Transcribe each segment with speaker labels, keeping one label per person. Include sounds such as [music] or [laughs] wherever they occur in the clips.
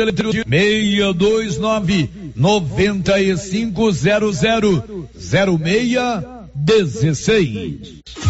Speaker 1: 629 9500 0616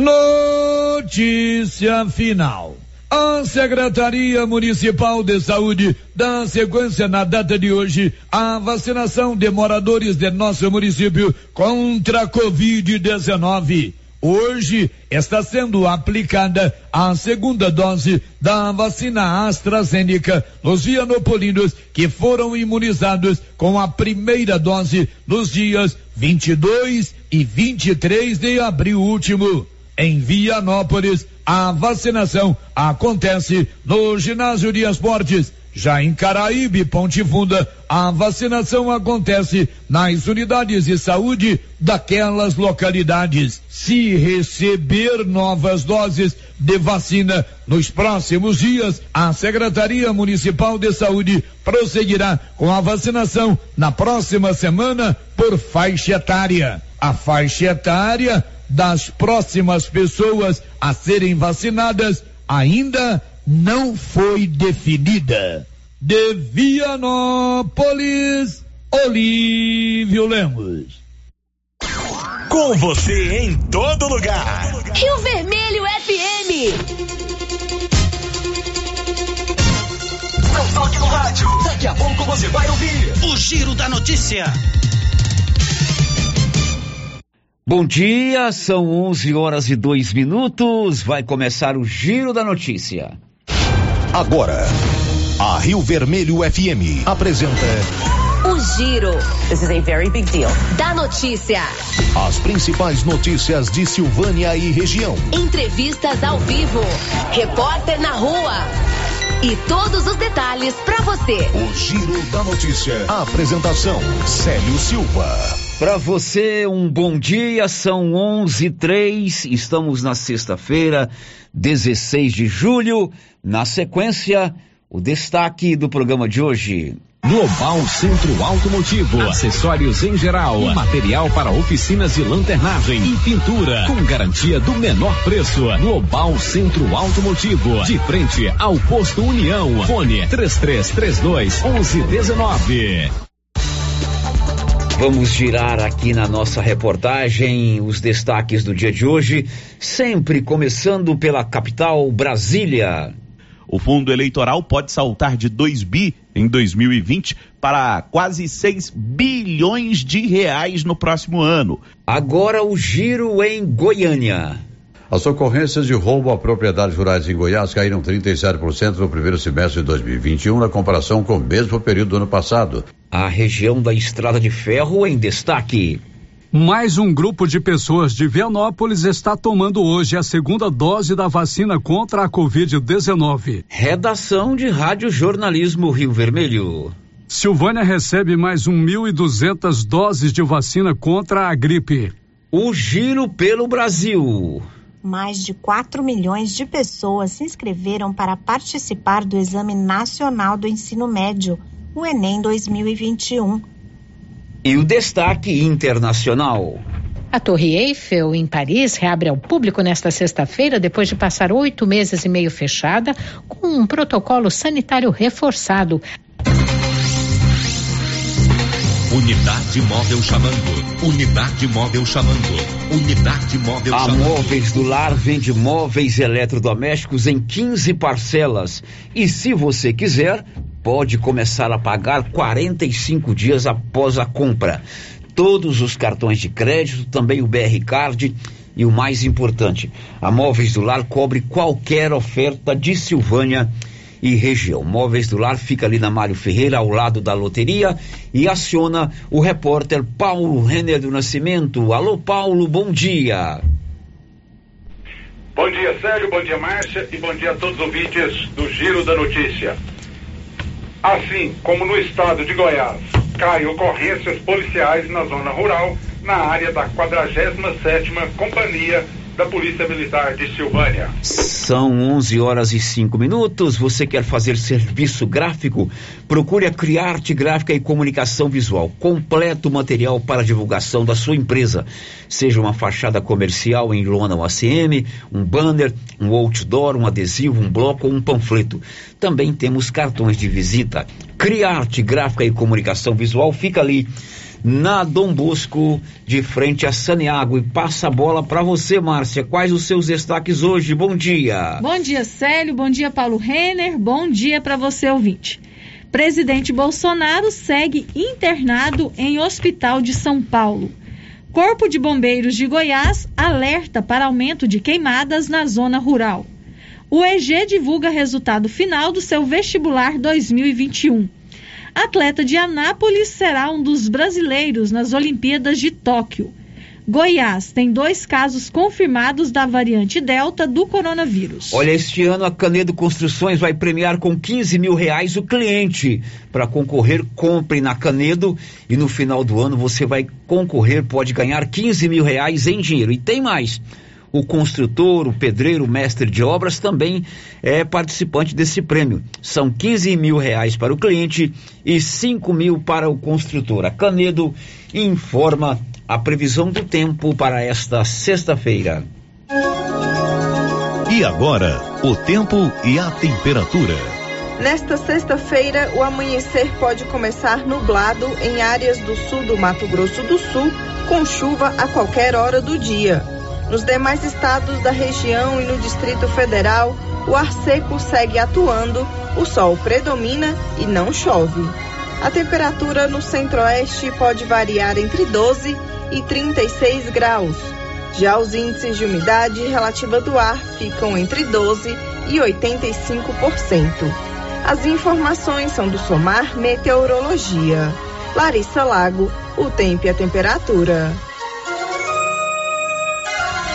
Speaker 1: Notícia final. A Secretaria Municipal de Saúde dá sequência na data de hoje à vacinação de moradores de nosso município contra a Covid-19. Hoje está sendo aplicada a segunda dose da vacina AstraZeneca nos vianopolinos que foram imunizados com a primeira dose nos dias 22 e 23 de abril último em Vianópolis, a vacinação acontece no ginásio de esportes. Já em Caraíbe, Ponte Funda, a vacinação acontece nas unidades de saúde daquelas localidades. Se receber novas doses de vacina nos próximos dias, a Secretaria Municipal de Saúde prosseguirá com a vacinação na próxima semana por faixa etária. A faixa etária das próximas pessoas a serem vacinadas ainda não foi definida. De Vianópolis, Olívio Lemos.
Speaker 2: Com você em todo lugar.
Speaker 3: Rio Vermelho FM.
Speaker 2: Não toque no rádio. Daqui a pouco você vai ouvir o Giro da Notícia.
Speaker 4: Bom dia, são 11 horas e dois minutos. Vai começar o Giro da Notícia.
Speaker 2: Agora, a Rio Vermelho FM apresenta.
Speaker 3: O Giro. This is a very big deal. Da notícia.
Speaker 2: As principais notícias de Silvânia e região.
Speaker 3: Entrevistas ao vivo. Repórter na rua. E todos os detalhes para você.
Speaker 2: O Giro da Notícia. A apresentação: Célio Silva.
Speaker 4: Para você, um bom dia, são 11 e 3, estamos na sexta-feira, 16 de julho. Na sequência, o destaque do programa de hoje.
Speaker 5: Global Centro Automotivo, acessórios em geral, material para oficinas de lanternagem e pintura, com garantia do menor preço. Global Centro Automotivo, de frente ao posto União. Fone 3332 1119.
Speaker 4: Vamos girar aqui na nossa reportagem os destaques do dia de hoje, sempre começando pela capital Brasília.
Speaker 6: O fundo eleitoral pode saltar de 2 bi em 2020 para quase 6 bilhões de reais no próximo ano.
Speaker 4: Agora o giro em Goiânia.
Speaker 7: As ocorrências de roubo a propriedades rurais em Goiás caíram 37% no primeiro semestre de 2021 na comparação com o mesmo período do ano passado.
Speaker 4: A região da Estrada de Ferro em destaque.
Speaker 8: Mais um grupo de pessoas de Vianópolis está tomando hoje a segunda dose da vacina contra a Covid-19.
Speaker 4: Redação de Rádio Jornalismo Rio Vermelho.
Speaker 8: Silvânia recebe mais 1.200 doses de vacina contra a gripe.
Speaker 4: O giro pelo Brasil.
Speaker 9: Mais de 4 milhões de pessoas se inscreveram para participar do Exame Nacional do Ensino Médio, o Enem 2021.
Speaker 4: E o destaque internacional.
Speaker 10: A Torre Eiffel, em Paris, reabre ao público nesta sexta-feira, depois de passar oito meses e meio fechada, com um protocolo sanitário reforçado.
Speaker 5: Unidade móvel chamando. Unidade móvel chamando. Unidade móvel
Speaker 4: A
Speaker 5: chamando.
Speaker 4: Móveis do Lar vende móveis eletrodomésticos em 15 parcelas. E se você quiser, pode começar a pagar 45 dias após a compra. Todos os cartões de crédito, também o BR Card. E o mais importante, a Móveis do Lar cobre qualquer oferta de Silvânia e região. Móveis do Lar fica ali na Mário Ferreira, ao lado da loteria, e aciona o repórter Paulo Renner do Nascimento. Alô, Paulo, bom dia.
Speaker 11: Bom dia, Sérgio, bom dia, Márcia, e bom dia a todos os ouvintes do Giro da Notícia. Assim como no estado de Goiás, caem ocorrências policiais na zona rural, na área da 47ª Companhia da Polícia Militar de Silvânia.
Speaker 4: São 11 horas e 5 minutos. Você quer fazer serviço gráfico? Procure a Criarte Gráfica e Comunicação Visual. Completo material para divulgação da sua empresa. Seja uma fachada comercial em lona ou ACM, um banner, um outdoor, um adesivo, um bloco ou um panfleto. Também temos cartões de visita. Criarte Gráfica e Comunicação Visual fica ali na Dom Bosco, de frente a Saniago. E passa a bola para você, Márcia. Quais os seus destaques hoje? Bom dia.
Speaker 12: Bom dia, Célio. Bom dia, Paulo Renner. Bom dia para você, ouvinte. Presidente Bolsonaro segue internado em hospital de São Paulo. Corpo de Bombeiros de Goiás alerta para aumento de queimadas na zona rural. O EG divulga resultado final do seu vestibular 2021. Atleta de Anápolis será um dos brasileiros nas Olimpíadas de Tóquio. Goiás tem dois casos confirmados da variante Delta do coronavírus.
Speaker 4: Olha, este ano a Canedo Construções vai premiar com 15 mil reais o cliente. Para concorrer, compre na Canedo e no final do ano você vai concorrer, pode ganhar 15 mil reais em dinheiro. E tem mais o construtor, o pedreiro, o mestre de obras também é participante desse prêmio. São 15 mil reais para o cliente e 5 mil para o construtor. A Canedo informa a previsão do tempo para esta sexta-feira.
Speaker 13: E agora, o tempo e a temperatura.
Speaker 14: Nesta sexta-feira, o amanhecer pode começar nublado em áreas do sul do Mato Grosso do Sul, com chuva a qualquer hora do dia. Nos demais estados da região e no Distrito Federal, o ar seco segue atuando, o sol predomina e não chove. A temperatura no centro-oeste pode variar entre 12 e 36 graus. Já os índices de umidade relativa do ar ficam entre 12 e 85%. As informações são do Somar Meteorologia. Larissa Lago, o tempo e a temperatura.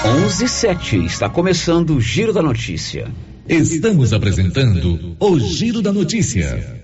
Speaker 4: 11:07 está começando o Giro da Notícia.
Speaker 13: Estamos apresentando o Giro da Notícia.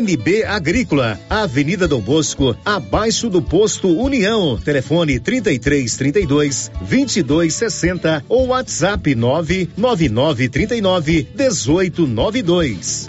Speaker 15: NB Agrícola, Avenida Dom Bosco, abaixo do posto União. Telefone 33 32 22 60 ou WhatsApp 999 39 18 92.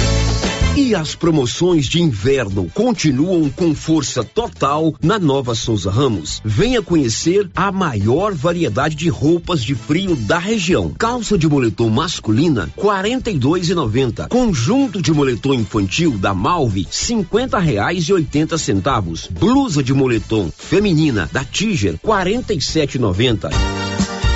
Speaker 16: E as promoções de inverno continuam com força total na Nova Souza Ramos. Venha conhecer a maior variedade de roupas de frio da região. Calça de moletom masculina, R$ 42,90. Conjunto de moletom infantil da Malve, cinquenta reais e oitenta centavos. Blusa de moletom feminina da Tiger, R$ 47,90.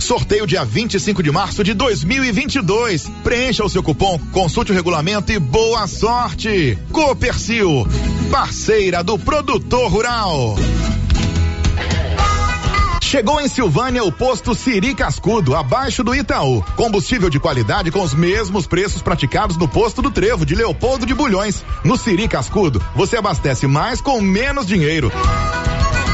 Speaker 2: Sorteio dia 25 de março de 2022. Preencha o seu cupom, consulte o regulamento e boa sorte. Copercil, parceira do produtor rural. Chegou em Silvânia o posto Siri Cascudo, abaixo do Itaú. Combustível de qualidade com os mesmos preços praticados no posto do Trevo de Leopoldo de Bulhões. No Siri Cascudo, você abastece mais com menos dinheiro.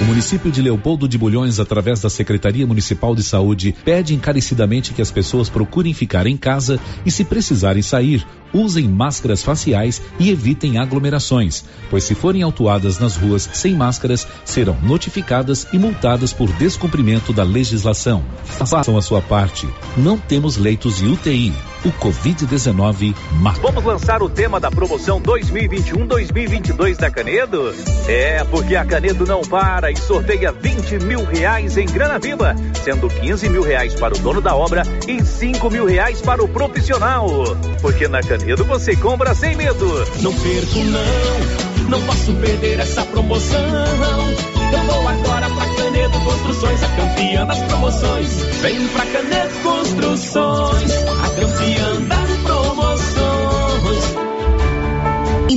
Speaker 5: O município de Leopoldo de Bulhões, através da Secretaria Municipal de Saúde, pede encarecidamente que as pessoas procurem ficar em casa e, se precisarem sair, usem máscaras faciais e evitem aglomerações, pois se forem autuadas nas ruas sem máscaras, serão notificadas e multadas por descumprimento da legislação. Façam a sua parte. Não temos leitos de UTI. O Covid-19 mata.
Speaker 17: Vamos lançar o tema da promoção 2021-2022 da Canedo? É, porque a Canedo não para e sorteia 20 mil reais em grana viva, sendo 15 mil reais para o dono da obra e 5 mil reais para o profissional. Porque na Canedo você compra sem medo.
Speaker 16: Não perco não, não posso perder essa promoção. Eu vou agora pra Canedo Construções, a campeã das promoções. Vem pra Canedo Construções, a campeã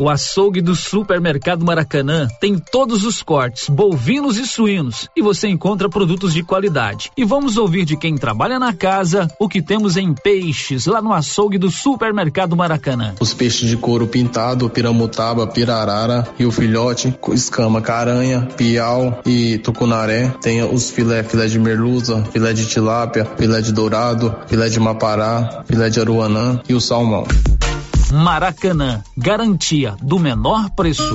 Speaker 18: O açougue do Supermercado Maracanã tem todos os cortes, bovinos e suínos, e você encontra produtos de qualidade. E vamos ouvir de quem trabalha na casa o que temos em peixes lá no açougue do Supermercado Maracanã.
Speaker 19: Os peixes de couro pintado, piramutaba, pirarara, rio filhote, escama, caranha, piau e tucunaré. Tem os filé, filé de merluza, filé de tilápia, filé de dourado, filé de mapará, filé de aruanã e o salmão.
Speaker 18: Maracanã, garantia do menor preço.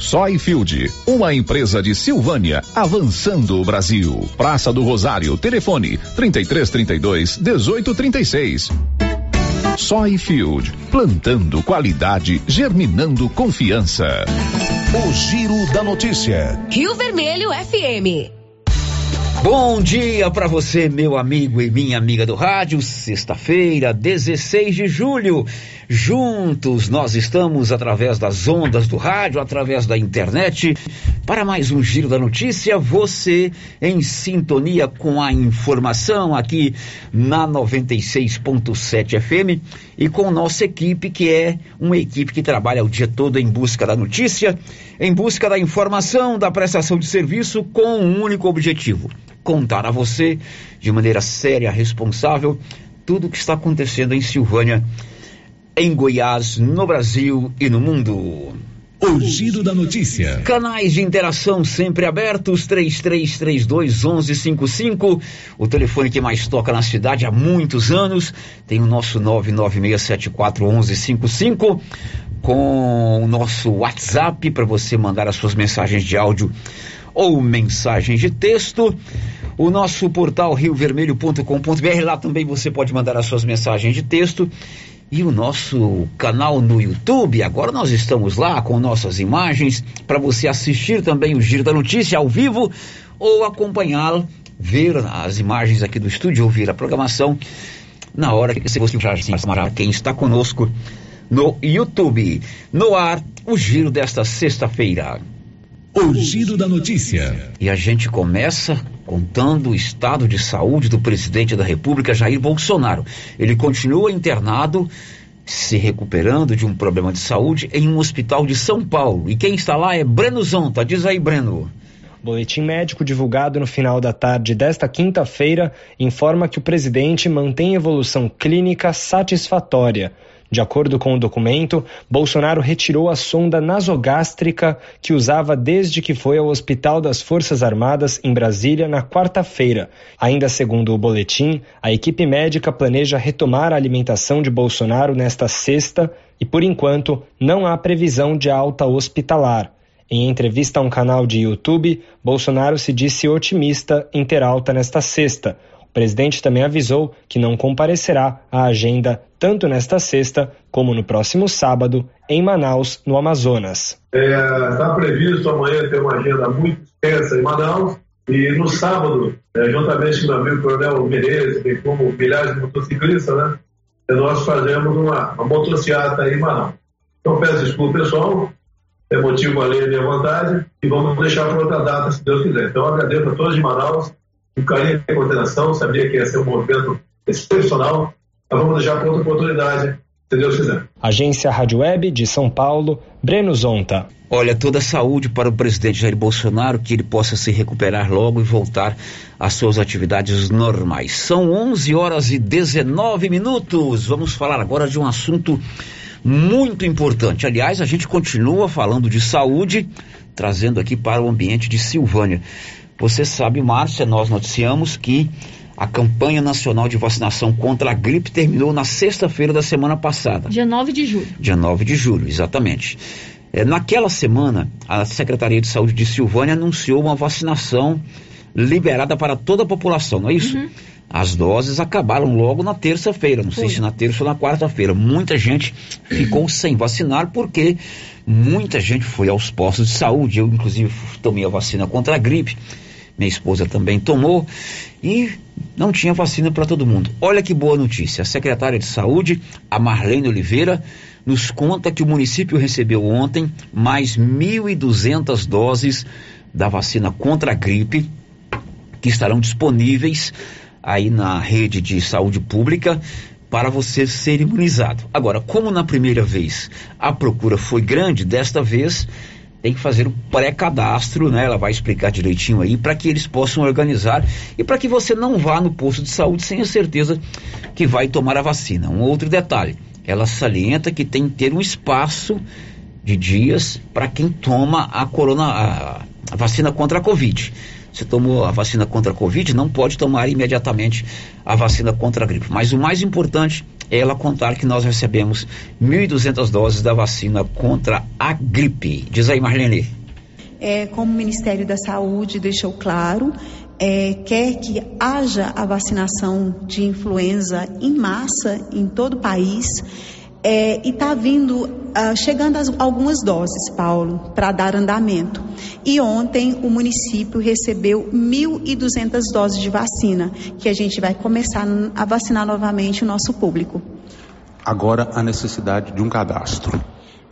Speaker 13: Soyfield, uma empresa de Silvânia, avançando o Brasil. Praça do Rosário, telefone 3332 1836. Soyfield, plantando qualidade, germinando confiança.
Speaker 20: O Giro da Notícia.
Speaker 3: Rio Vermelho FM.
Speaker 4: Bom dia para você, meu amigo e minha amiga do rádio. Sexta-feira, 16 de julho. Juntos nós estamos através das ondas do rádio, através da internet, para mais um giro da notícia. Você em sintonia com a informação aqui na 96.7 FM e com nossa equipe, que é uma equipe que trabalha o dia todo em busca da notícia, em busca da informação, da prestação de serviço com um único objetivo: contar a você de maneira séria, responsável, tudo o que está acontecendo em Silvânia em Goiás, no Brasil e no mundo.
Speaker 20: O Giro da Notícia.
Speaker 4: Canais de interação sempre abertos, 3332 1155. O telefone que mais toca na cidade há muitos anos. Tem o nosso 99674 1155. Com o nosso WhatsApp para você mandar as suas mensagens de áudio ou mensagens de texto. O nosso portal riovermelho.com.br. Lá também você pode mandar as suas mensagens de texto e o nosso canal no YouTube. Agora nós estamos lá com nossas imagens para você assistir também o Giro da Notícia ao vivo ou acompanhá-lo, ver as imagens aqui do estúdio, ouvir a programação na hora que você já quem está conosco no YouTube. No ar, o Giro desta sexta-feira.
Speaker 20: O Giro da Notícia.
Speaker 4: E a gente começa contando o estado de saúde do presidente da República, Jair Bolsonaro. Ele continua internado, se recuperando de um problema de saúde em um hospital de São Paulo. E quem está lá é Breno Zonta. Diz aí, Breno.
Speaker 21: Boletim médico divulgado no final da tarde desta quinta-feira informa que o presidente mantém evolução clínica satisfatória. De acordo com o documento, Bolsonaro retirou a sonda nasogástrica que usava desde que foi ao Hospital das Forças Armadas em Brasília na quarta-feira. Ainda segundo o boletim, a equipe médica planeja retomar a alimentação de Bolsonaro nesta sexta e, por enquanto, não há previsão de alta hospitalar. Em entrevista a um canal de YouTube, Bolsonaro se disse otimista em ter alta nesta sexta. O presidente também avisou que não comparecerá à agenda tanto nesta sexta como no próximo sábado em Manaus, no Amazonas.
Speaker 22: Está é, previsto amanhã ter uma agenda muito extensa em Manaus e no sábado, é, juntamente com o amigo Coronel Menezes, bem como milhares de motociclistas, né, nós fazemos uma, uma motociata em Manaus. Então peço desculpa pessoal, é motivo alheio à minha vontade e vamos deixar para outra data, se Deus quiser. Então agradeço a todos de Manaus um carinho e coordenação, sabia que ia ser um movimento excepcional, mas vamos deixar para outra oportunidade, se Deus quiser.
Speaker 21: Agência Rádio Web de São Paulo, Breno Zonta.
Speaker 4: Olha, toda saúde para o presidente Jair Bolsonaro, que ele possa se recuperar logo e voltar às suas atividades normais. São 11 horas e 19 minutos. Vamos falar agora de um assunto muito importante. Aliás, a gente continua falando de saúde, trazendo aqui para o ambiente de Silvânia. Você sabe, Márcia, nós noticiamos que a campanha nacional de vacinação contra a gripe terminou na sexta-feira da semana passada.
Speaker 12: Dia 9 de julho.
Speaker 4: Dia 9 de julho, exatamente. É, naquela semana, a Secretaria de Saúde de Silvânia anunciou uma vacinação liberada para toda a população, não é isso? Uhum. As doses acabaram logo na terça-feira, não sei se na terça ou na quarta-feira. Muita gente ficou sem vacinar porque muita gente foi aos postos de saúde. Eu, inclusive, tomei a vacina contra a gripe. Minha esposa também tomou e não tinha vacina para todo mundo. Olha que boa notícia. A secretária de Saúde, a Marlene Oliveira, nos conta que o município recebeu ontem mais 1.200 doses da vacina contra a gripe que estarão disponíveis aí na rede de saúde pública para você ser imunizado. Agora, como na primeira vez a procura foi grande, desta vez tem que fazer o pré-cadastro, né? Ela vai explicar direitinho aí para que eles possam organizar e para que você não vá no posto de saúde sem a certeza que vai tomar a vacina. Um outro detalhe, ela salienta que tem que ter um espaço de dias para quem toma a corona a, a vacina contra a Covid. Você tomou a vacina contra a Covid, não pode tomar imediatamente a vacina contra a gripe. Mas o mais importante ela contar que nós recebemos 1.200 doses da vacina contra a gripe. Diz aí, Marlene.
Speaker 23: É, como o Ministério da Saúde deixou claro, é, quer que haja a vacinação de influenza em massa em todo o país. É, e está vindo, uh, chegando as, algumas doses, Paulo, para dar andamento. E ontem o município recebeu 1.200 doses de vacina, que a gente vai começar a vacinar novamente o nosso público.
Speaker 24: Agora a necessidade de um cadastro.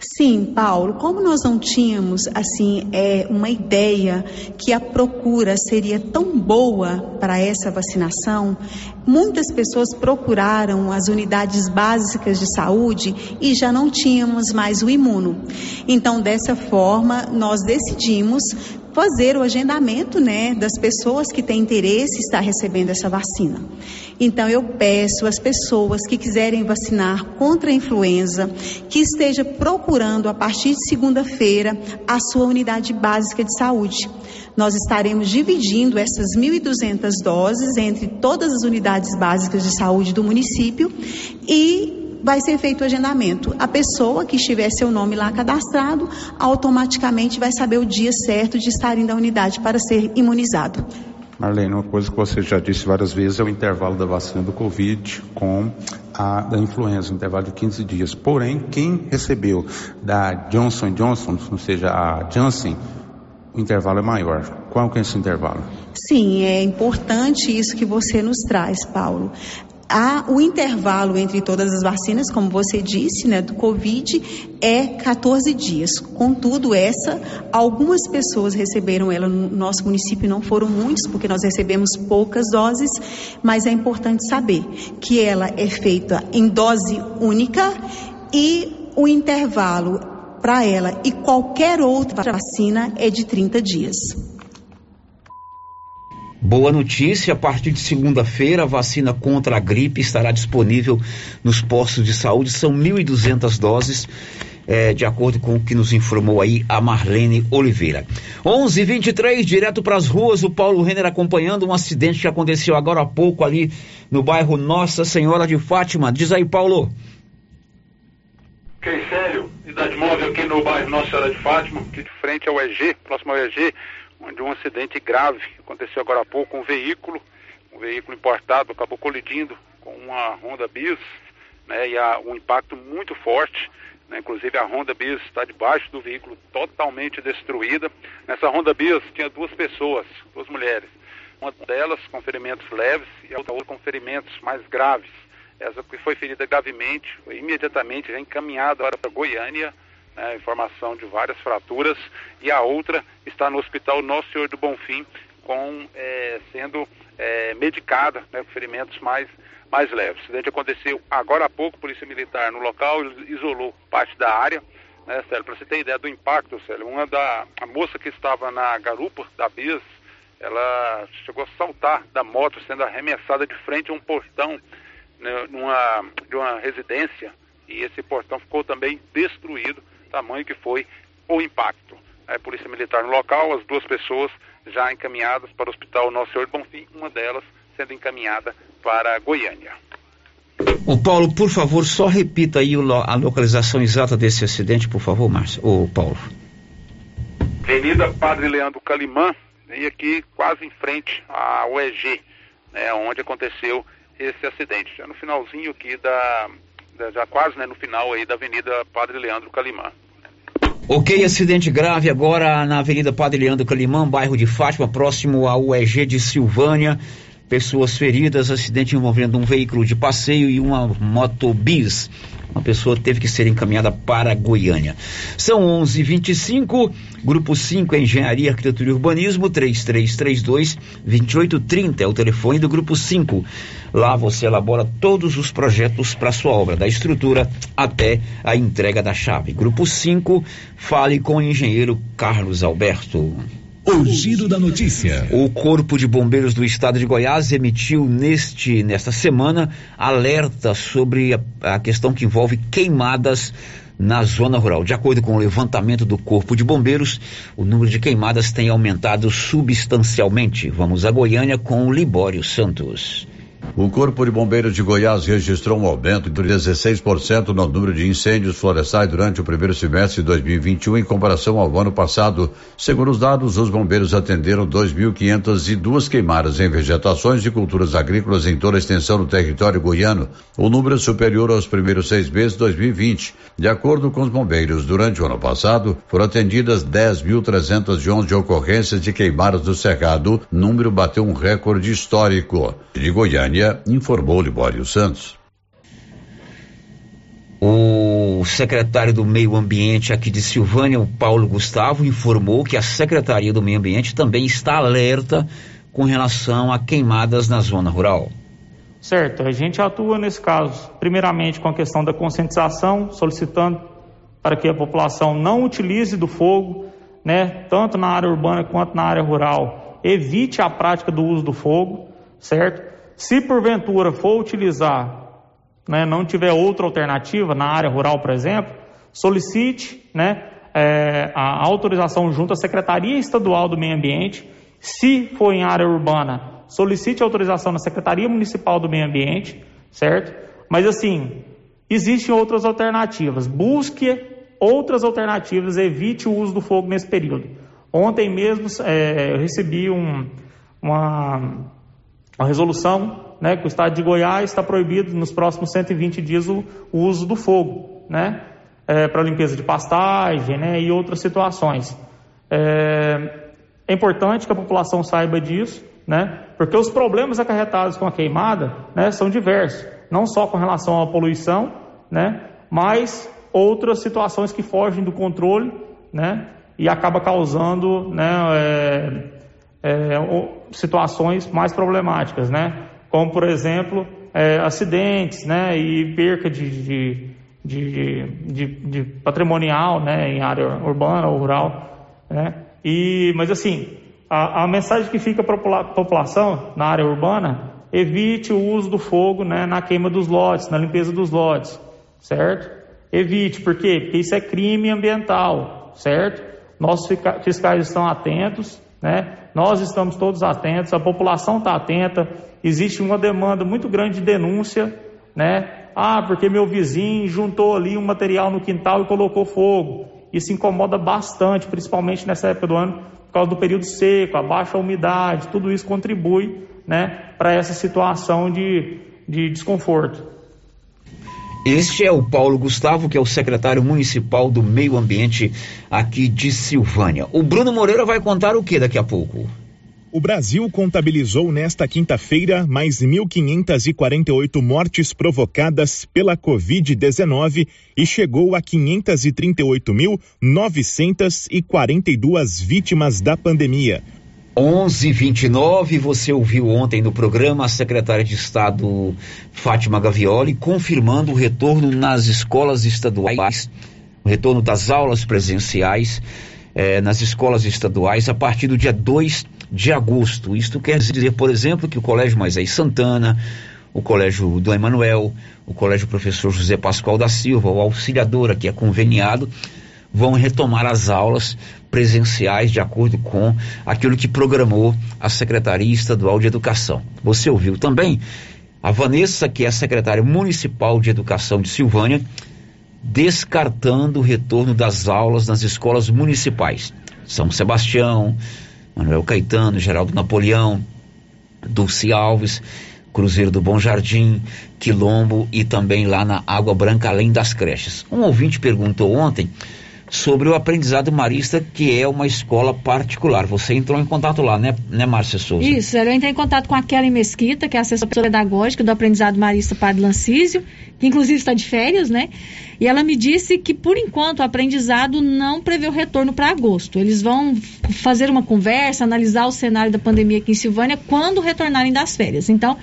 Speaker 23: Sim, Paulo, como nós não tínhamos assim é, uma ideia que a procura seria tão boa para essa vacinação, muitas pessoas procuraram as unidades básicas de saúde e já não tínhamos mais o imuno. Então, dessa forma, nós decidimos fazer o agendamento né, das pessoas que têm interesse em estar recebendo essa vacina. Então, eu peço às pessoas que quiserem vacinar contra a influenza que esteja procurando a partir de segunda-feira a sua unidade básica de saúde. Nós estaremos dividindo essas 1.200 doses entre todas as unidades básicas de saúde do município e vai ser feito o agendamento. A pessoa que estiver seu nome lá cadastrado, automaticamente vai saber o dia certo de estar indo à unidade para ser imunizado.
Speaker 24: Marlene, uma coisa que você já disse várias vezes é o intervalo da vacina do Covid com a da influenza, um intervalo de 15 dias. Porém, quem recebeu da Johnson Johnson, ou seja, a Janssen, o intervalo é maior. Qual que é esse intervalo?
Speaker 23: Sim, é importante isso que você nos traz, Paulo há o intervalo entre todas as vacinas, como você disse, né, do Covid, é 14 dias. Contudo, essa, algumas pessoas receberam ela no nosso município, não foram muitos, porque nós recebemos poucas doses, mas é importante saber que ela é feita em dose única e o intervalo para ela e qualquer outra vacina é de 30 dias.
Speaker 4: Boa notícia, a partir de segunda-feira a vacina contra a gripe estará disponível nos postos de saúde, são 1.200 doses, é, de acordo com o que nos informou aí a Marlene Oliveira. 11:23 direto para as ruas, o Paulo Renner acompanhando um acidente que aconteceu agora há pouco ali no bairro Nossa Senhora de Fátima. Diz aí, Paulo.
Speaker 11: Queicélio, idade móvel aqui no bairro Nossa Senhora de Fátima, aqui de frente ao EG, próximo ao EG onde um acidente grave aconteceu agora há pouco, um veículo, um veículo importado, acabou colidindo com uma Honda Bis, né, e há um impacto muito forte, né, inclusive a Honda Bis está debaixo do veículo totalmente destruída. Nessa Honda Bis tinha duas pessoas, duas mulheres, uma delas com ferimentos leves e a outra com ferimentos mais graves. Essa que foi ferida gravemente, foi imediatamente já encaminhada para Goiânia, né, informação de várias fraturas, e a outra está no Hospital Nosso Senhor do Bonfim, com, é, sendo é, medicada, né, ferimentos mais, mais leves. O acidente aconteceu agora há pouco, Polícia Militar no local isolou parte da área, né, Célio, para você ter ideia do impacto, Célio, uma da, a moça que estava na garupa da BIS, ela chegou a saltar da moto, sendo arremessada de frente a um portão né, numa, de uma residência, e esse portão ficou também destruído tamanho que foi o impacto. A Polícia Militar no local, as duas pessoas já encaminhadas para o Hospital Nosso Senhor de Bonfim, uma delas sendo encaminhada para Goiânia.
Speaker 4: O Paulo, por favor, só repita aí a localização exata desse acidente, por favor, Márcio. O Paulo.
Speaker 11: Avenida Padre Leandro Calimã, e aqui quase em frente ao EG, né, onde aconteceu esse acidente, já no finalzinho aqui da já quase né, no final aí da Avenida Padre Leandro Calimã.
Speaker 4: Ok, acidente grave agora na Avenida Padre Leandro Calimã, bairro de Fátima, próximo ao UEG de Silvânia. Pessoas feridas, acidente envolvendo um veículo de passeio e uma motobis. Uma pessoa teve que ser encaminhada para Goiânia. São 11:25. Grupo 5 Engenharia, Arquitetura e Urbanismo 3332 2830 é o telefone do grupo 5. Lá você elabora todos os projetos para sua obra, da estrutura até a entrega da chave. Grupo 5, fale com o engenheiro Carlos Alberto.
Speaker 13: O giro da notícia.
Speaker 4: O Corpo de Bombeiros do Estado de Goiás emitiu neste nesta semana alerta sobre a, a questão que envolve queimadas na zona rural. De acordo com o levantamento do Corpo de Bombeiros, o número de queimadas tem aumentado substancialmente. Vamos a Goiânia com o Libório Santos.
Speaker 7: O Corpo de Bombeiros de Goiás registrou um aumento de 16% no número de incêndios florestais durante o primeiro semestre de 2021 em comparação ao ano passado. Segundo os dados, os bombeiros atenderam 2.502 queimadas em vegetações e culturas agrícolas em toda a extensão do território goiano. O número é superior aos primeiros seis meses de 2020. De acordo com os bombeiros, durante o ano passado, foram atendidas 10.311 ocorrências de queimadas do cerrado. Número bateu um recorde histórico. De Goiânia, informou Libório Santos.
Speaker 4: O secretário do Meio Ambiente aqui de Silvânia, o Paulo Gustavo, informou que a Secretaria do Meio Ambiente também está alerta com relação a queimadas na zona rural.
Speaker 25: Certo, a gente atua nesse caso, primeiramente com a questão da conscientização, solicitando para que a população não utilize do fogo, né, tanto na área urbana quanto na área rural. Evite a prática do uso do fogo, certo? Se porventura for utilizar, né, não tiver outra alternativa na área rural, por exemplo, solicite né, é, a autorização junto à Secretaria Estadual do Meio Ambiente. Se for em área urbana, solicite autorização na Secretaria Municipal do Meio Ambiente, certo? Mas assim, existem outras alternativas. Busque outras alternativas, evite o uso do fogo nesse período. Ontem mesmo é, eu recebi um, uma uma resolução né, que o Estado de Goiás está proibido nos próximos 120 dias o, o uso do fogo, né, é, para limpeza de pastagem né, e outras situações. É, é, importante que a população saiba disso, né, porque os problemas acarretados com a queimada né, são diversos, não só com relação à poluição, né, mas outras situações que fogem do controle né, e acaba causando né, é, é, situações mais problemáticas, né? Como, por exemplo, é, acidentes, né? E perca de, de, de, de, de patrimonial, né? Em área urbana ou rural, né? E, mas assim, a, a mensagem que fica para a população na área urbana, evite o uso do fogo, né? Na queima dos lotes, na limpeza dos lotes, certo? Evite, por quê? Porque isso é crime ambiental, certo? Nossos fiscais estão atentos, né? Nós estamos todos atentos, a população está atenta, existe uma demanda muito grande de denúncia, né? Ah, porque meu vizinho juntou ali um material no quintal e colocou fogo. Isso incomoda bastante, principalmente nessa época do ano, por causa do período seco, a baixa umidade, tudo isso contribui né, para essa situação de, de desconforto.
Speaker 4: Este é o Paulo Gustavo, que é o secretário municipal do Meio Ambiente aqui de Silvânia. O Bruno Moreira vai contar o que daqui a pouco?
Speaker 26: O Brasil contabilizou nesta quinta-feira mais 1.548 mortes provocadas pela Covid-19 e chegou a 538.942 vítimas da pandemia.
Speaker 4: 11:29 você ouviu ontem no programa a secretária de Estado Fátima Gavioli confirmando o retorno nas escolas estaduais, o retorno das aulas presenciais eh, nas escolas estaduais a partir do dia 2 de agosto. Isto quer dizer, por exemplo, que o Colégio Moisés Santana, o Colégio do Emanuel, o Colégio Professor José Pascoal da Silva, o Auxiliadora, que é conveniado, vão retomar as aulas presenciais de acordo com aquilo que programou a Secretaria Estadual de Educação. Você ouviu também a Vanessa, que é secretária municipal de Educação de Silvânia, descartando o retorno das aulas nas escolas municipais. São Sebastião, Manuel Caetano, Geraldo Napoleão, Dulce Alves, Cruzeiro do Bom Jardim, Quilombo e também lá na Água Branca, além das creches. Um ouvinte perguntou ontem sobre o aprendizado marista, que é uma escola particular. Você entrou em contato lá, né, né Márcia Souza?
Speaker 12: Isso, eu entrei em contato com a Kelly Mesquita, que é assessora pedagógica do aprendizado marista Padre Lancísio, que inclusive está de férias, né? E ela me disse que, por enquanto, o aprendizado não prevê o retorno para agosto. Eles vão fazer uma conversa, analisar o cenário da pandemia aqui em Silvânia quando retornarem das férias. Então,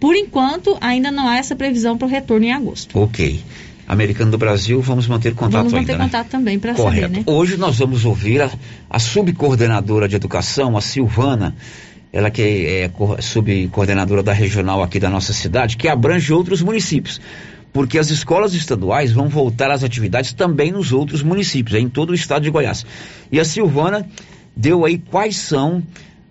Speaker 12: por enquanto, ainda não há essa previsão para o retorno em agosto.
Speaker 4: Ok. Americano do Brasil, vamos manter contato
Speaker 12: Vamos manter
Speaker 4: ainda, né?
Speaker 12: contato também para saber, né?
Speaker 4: Hoje nós vamos ouvir a, a subcoordenadora de educação, a Silvana, ela que é co- subcoordenadora da regional aqui da nossa cidade, que abrange outros municípios. Porque as escolas estaduais vão voltar às atividades também nos outros municípios, em todo o estado de Goiás. E a Silvana deu aí quais são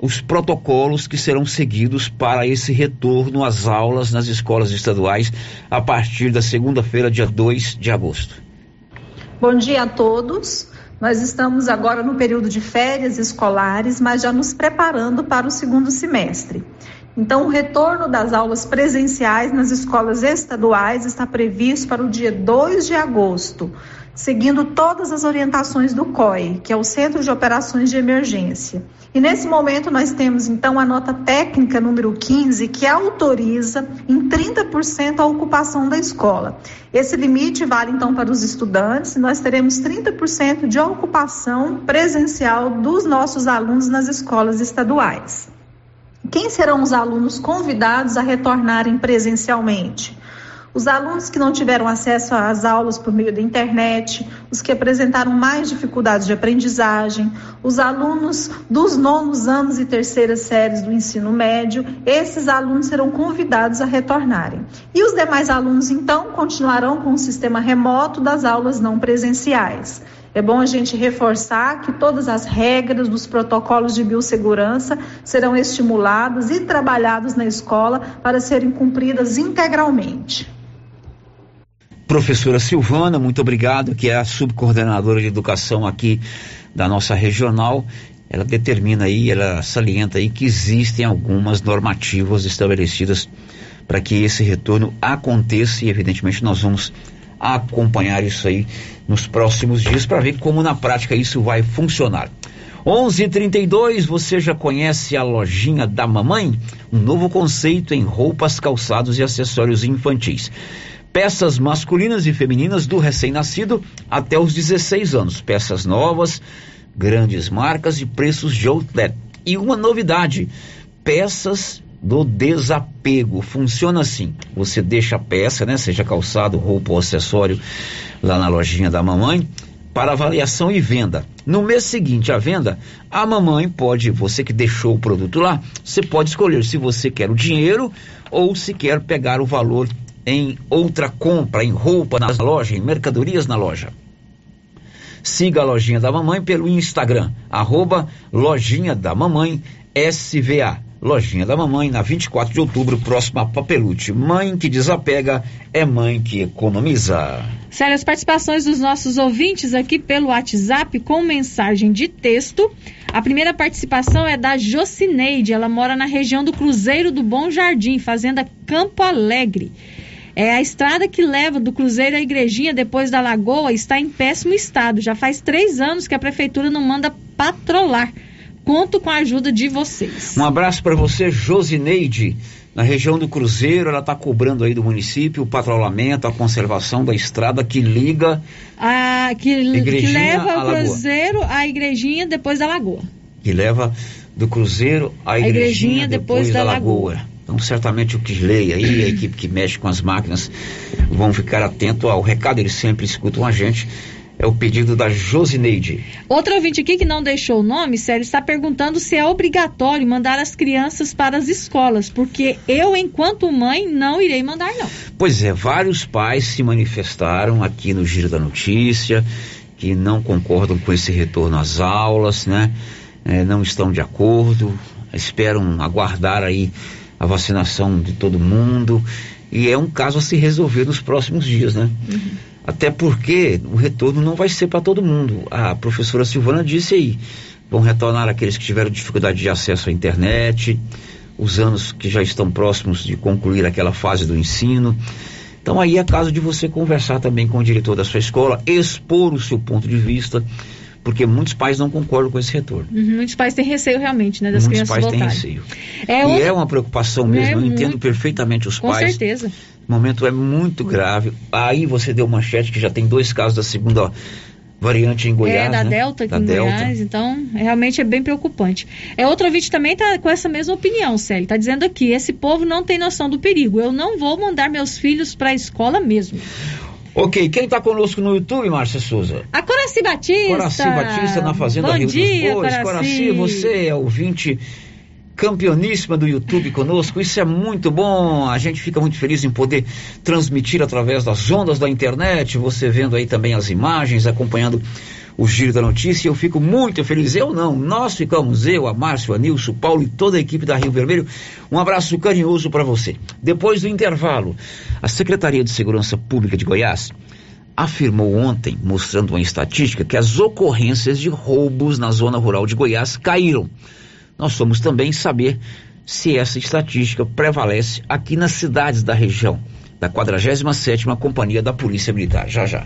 Speaker 4: os protocolos que serão seguidos para esse retorno às aulas nas escolas estaduais a partir da segunda-feira, dia 2 de agosto.
Speaker 27: Bom dia a todos. Nós estamos agora no período de férias escolares, mas já nos preparando para o segundo semestre. Então, o retorno das aulas presenciais nas escolas estaduais está previsto para o dia 2 de agosto, seguindo todas as orientações do COI, que é o Centro de Operações de Emergência. E nesse momento nós temos então a nota técnica número 15, que autoriza em 30% a ocupação da escola. Esse limite vale então para os estudantes, nós teremos 30% de ocupação presencial dos nossos alunos nas escolas estaduais. Quem serão os alunos convidados a retornarem presencialmente? Os alunos que não tiveram acesso às aulas por meio da internet, os que apresentaram mais dificuldades de aprendizagem, os alunos dos nonos anos e terceiras séries do ensino médio, esses alunos serão convidados a retornarem. E os demais alunos, então, continuarão com o sistema remoto das aulas não presenciais. É bom a gente reforçar que todas as regras dos protocolos de biossegurança serão estimuladas e trabalhados na escola para serem cumpridas integralmente.
Speaker 4: Professora Silvana, muito obrigado, que é a subcoordenadora de educação aqui da nossa regional. Ela determina aí, ela salienta aí que existem algumas normativas estabelecidas para que esse retorno aconteça e, evidentemente, nós vamos acompanhar isso aí nos próximos dias para ver como na prática isso vai funcionar. 11:32 você já conhece a lojinha da mamãe? Um novo conceito em roupas, calçados e acessórios infantis. Peças masculinas e femininas do recém-nascido até os 16 anos. Peças novas, grandes marcas e preços de outlet. E uma novidade: peças do desapego. Funciona assim: você deixa a peça, né, seja calçado, roupa ou acessório, lá na lojinha da mamãe, para avaliação e venda. No mês seguinte à venda, a mamãe pode, você que deixou o produto lá, você pode escolher se você quer o dinheiro ou se quer pegar o valor em outra compra, em roupa na loja, em mercadorias na loja. Siga a lojinha da mamãe pelo Instagram, arroba lojinha da mamãe SVA. Lojinha da mamãe, na 24 de outubro, próximo a Papelute. Mãe que desapega é mãe que economiza.
Speaker 12: Sério, as participações dos nossos ouvintes aqui pelo WhatsApp com mensagem de texto. A primeira participação é da Jocineide, ela mora na região do Cruzeiro do Bom Jardim, fazenda Campo Alegre. É a estrada que leva do Cruzeiro à Igrejinha depois da Lagoa está em péssimo estado. Já faz três anos que a prefeitura não manda patrolar. Conto com a ajuda de vocês.
Speaker 4: Um abraço para você, Josineide. Na região do Cruzeiro, ela está cobrando aí do município o patrulhamento, a conservação da estrada que liga
Speaker 12: Ah, que, que leva o
Speaker 4: Lagoa.
Speaker 12: Cruzeiro à Igrejinha depois da Lagoa.
Speaker 4: que leva do Cruzeiro à igrejinha,
Speaker 12: igrejinha
Speaker 4: depois,
Speaker 12: depois
Speaker 4: da,
Speaker 12: da
Speaker 4: lagoa. Então, certamente o Kisley aí, a equipe que mexe com as máquinas, vão ficar atento ao recado, eles sempre escutam a gente. É o pedido da Josineide.
Speaker 12: Outro ouvinte aqui que não deixou o nome, Sérgio, está perguntando se é obrigatório mandar as crianças para as escolas, porque eu, enquanto mãe, não irei mandar, não.
Speaker 4: Pois é, vários pais se manifestaram aqui no Giro da Notícia, que não concordam com esse retorno às aulas, né? É, não estão de acordo, esperam aguardar aí a vacinação de todo mundo. E é um caso a se resolver nos próximos dias, né? Até porque o retorno não vai ser para todo mundo. A professora Silvana disse aí: vão retornar aqueles que tiveram dificuldade de acesso à internet, os anos que já estão próximos de concluir aquela fase do ensino. Então aí é caso de você conversar também com o diretor da sua escola, expor o seu ponto de vista, porque muitos pais não concordam com esse retorno.
Speaker 12: Uhum, muitos pais têm receio realmente, né, das
Speaker 4: muitos
Speaker 12: crianças
Speaker 4: pais têm
Speaker 12: voltarem.
Speaker 4: receio.
Speaker 12: É
Speaker 4: e é uma preocupação mesmo,
Speaker 12: É
Speaker 4: eu entendo
Speaker 12: muito.
Speaker 4: perfeitamente os
Speaker 12: Com
Speaker 4: pais.
Speaker 12: certeza.
Speaker 4: O momento é muito grave. Aí você deu manchete que já tem dois casos da segunda variante em Goiás.
Speaker 12: é, da
Speaker 4: né?
Speaker 12: Delta aqui
Speaker 4: da
Speaker 12: em
Speaker 4: Delta.
Speaker 12: Goiás, então realmente é bem preocupante. É outro ouvinte também tá com essa mesma opinião, Célio. Tá dizendo aqui, esse povo não tem noção do perigo. Eu não vou mandar meus filhos para a escola mesmo.
Speaker 4: Ok, quem está conosco no YouTube, Márcia Souza?
Speaker 12: A Coraci Batista.
Speaker 4: Coraci Batista na Fazenda
Speaker 12: Bom
Speaker 4: Rio
Speaker 12: dia,
Speaker 4: dos Bois.
Speaker 12: Coraci.
Speaker 4: Coraci, você é ouvinte campeoníssima do YouTube conosco. Isso é muito bom. A gente fica muito feliz em poder transmitir através das ondas da internet. Você vendo aí também as imagens, acompanhando o giro da notícia. Eu fico muito feliz. Eu não, nós ficamos, eu, a Márcio, a Nilson, Paulo e toda a equipe da Rio Vermelho. Um abraço carinhoso para você. Depois do intervalo, a Secretaria de Segurança Pública de Goiás afirmou ontem, mostrando uma estatística, que as ocorrências de roubos na zona rural de Goiás caíram. Nós vamos também saber se essa estatística prevalece aqui nas cidades da região, da 47ª Companhia da Polícia Militar. Já já.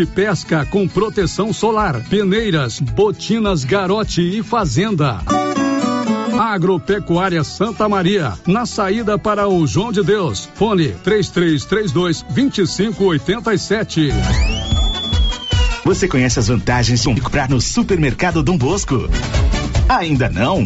Speaker 8: pesca com proteção solar, peneiras, botinas garote e fazenda. Agropecuária Santa Maria, na saída para o João de Deus. Fone 3332 2587.
Speaker 28: Você conhece as vantagens de comprar no supermercado Dom Bosco? Ainda não?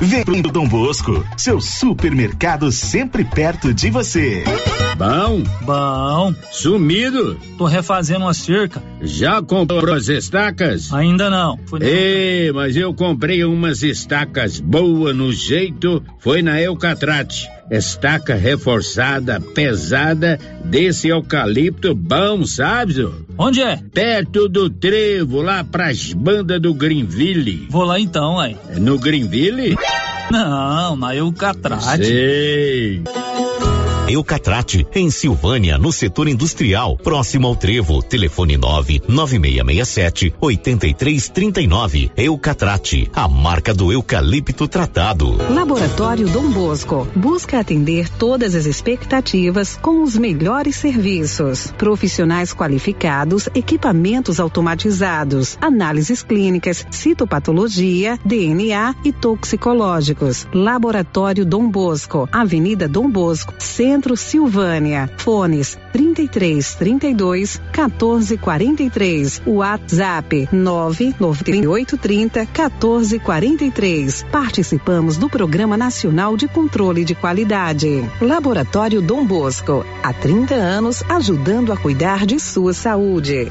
Speaker 28: Vem pro Dom Bosco, seu supermercado sempre perto de você.
Speaker 29: Bom? Bom. Sumido?
Speaker 30: Tô refazendo uma cerca.
Speaker 29: Já comprou as estacas?
Speaker 30: Ainda não.
Speaker 29: Ei, mas eu comprei umas estacas boas no jeito, foi na Eucatrate. Estaca reforçada, pesada, desse eucalipto bom, sabe? Zô?
Speaker 30: Onde é?
Speaker 29: Perto do trevo, lá pras bandas do Greenville.
Speaker 30: Vou lá então, aí.
Speaker 29: É No Greenville?
Speaker 30: Não, na Eucatrate.
Speaker 29: Sei.
Speaker 31: Eucatrate, em Silvânia, no setor industrial, próximo ao Trevo. Telefone 9 9667 8339. Eucatrate, a marca do eucalipto tratado.
Speaker 32: Laboratório Dom Bosco busca atender todas as expectativas com os melhores serviços. Profissionais qualificados, equipamentos automatizados, análises clínicas, citopatologia, DNA e toxicológicos. Laboratório Dom Bosco, Avenida Dom Bosco, Centro Silvânia. Fones 33 32 14 43. WhatsApp 99830 14 43. Participamos do Programa Nacional de Controle de Qualidade. Laboratório Dom Bosco, há 30 anos ajudando a cuidar de sua saúde.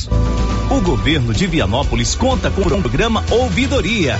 Speaker 33: O governo de Vianópolis conta com o programa Ouvidoria.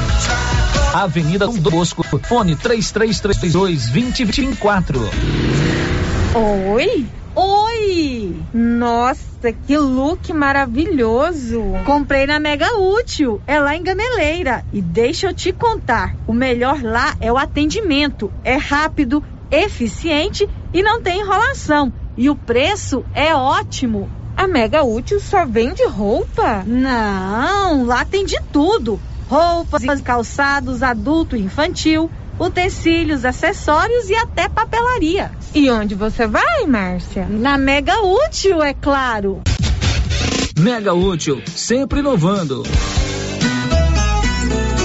Speaker 30: Avenida Dom Bosco, fone 3332 2024.
Speaker 12: Oi? Oi! Nossa, que look maravilhoso! Comprei na Mega Útil, é lá em Gameleira. E deixa eu te contar: o melhor lá é o atendimento. É rápido, eficiente e não tem enrolação. E o preço é ótimo.
Speaker 34: A Mega Útil só vende roupa?
Speaker 12: Não, lá tem de tudo roupas, calçados adulto e infantil, utensílios, acessórios e até papelaria.
Speaker 34: E onde você vai, Márcia?
Speaker 12: Na Mega Útil, é claro.
Speaker 30: Mega Útil, sempre inovando.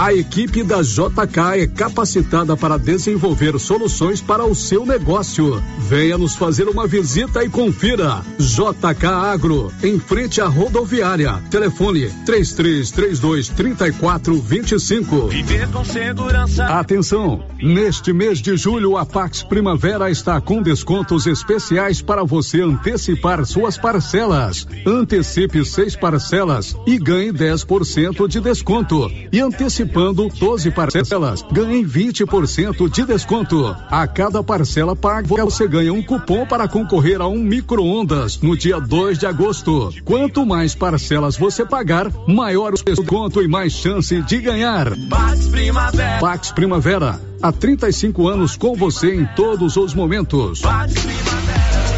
Speaker 8: A equipe da JK é capacitada para desenvolver soluções para o seu negócio. Venha nos fazer uma visita e confira. JK Agro, em frente à rodoviária. Telefone 3332 3425.
Speaker 35: Viver com segurança.
Speaker 8: Atenção! Neste mês de julho, a Pax Primavera está com descontos especiais para você antecipar suas parcelas. Antecipe seis parcelas e ganhe 10% de desconto. E antecipando 12 parcelas, ganhe 20% de desconto. A cada parcela paga, você ganha um cupom para concorrer a um micro-ondas no dia 2 de agosto. Quanto mais parcelas você pagar, maior o desconto e mais chance de ganhar.
Speaker 35: Pax Primavera.
Speaker 8: Pax Primavera, há 35 anos com você em todos os momentos.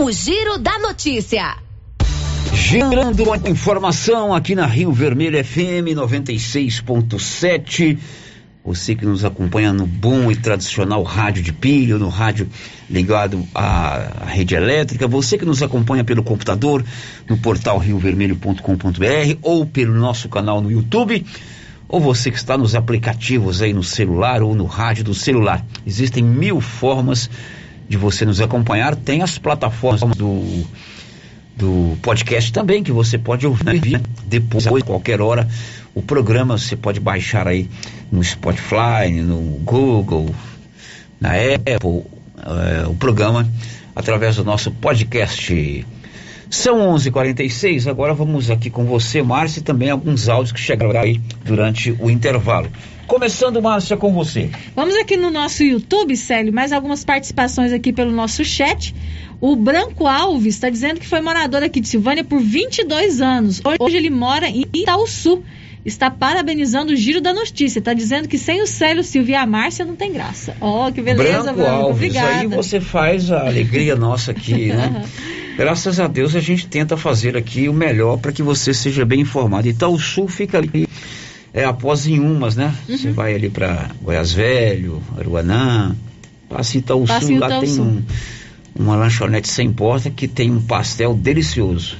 Speaker 36: O Giro da Notícia.
Speaker 4: Girando a informação aqui na Rio Vermelho FM 96.7. Você que nos acompanha no bom e tradicional rádio de pilha, no rádio ligado à rede elétrica, você que nos acompanha pelo computador, no portal riovermelho.com.br ou pelo nosso canal no YouTube, ou você que está nos aplicativos aí no celular ou no rádio do celular. Existem mil formas de você nos acompanhar. Tem as plataformas do do podcast também, que você pode ouvir depois, qualquer hora. O programa você pode baixar aí no Spotify, no Google, na Apple, é, o programa através do nosso podcast. São 11:46. h 46 agora vamos aqui com você, Márcia, e também alguns áudios que chegaram aí durante o intervalo. Começando, Márcia, com você.
Speaker 12: Vamos aqui no nosso YouTube, Célio, mais algumas participações aqui pelo nosso chat. O Branco Alves está dizendo que foi morador aqui de Silvânia por 22 anos. Hoje ele mora em Itaúsu. Está parabenizando o giro da notícia. Está dizendo que sem o Célio, Silvia e a Márcia não tem graça. Oh, que beleza,
Speaker 4: Branco
Speaker 12: Branco.
Speaker 4: Alves,
Speaker 12: Obrigada.
Speaker 4: aí você faz a alegria nossa aqui, né? [laughs] Graças a Deus a gente tenta fazer aqui o melhor para que você seja bem informado. Itaúsu fica ali é, após Inhumas, né? Você vai ali para Goiás Velho, Aruanã, passa em Itaúsu,
Speaker 12: Passa em
Speaker 4: lá
Speaker 12: Itaúsu.
Speaker 4: tem um, uma lanchonete sem porta que tem um pastel delicioso.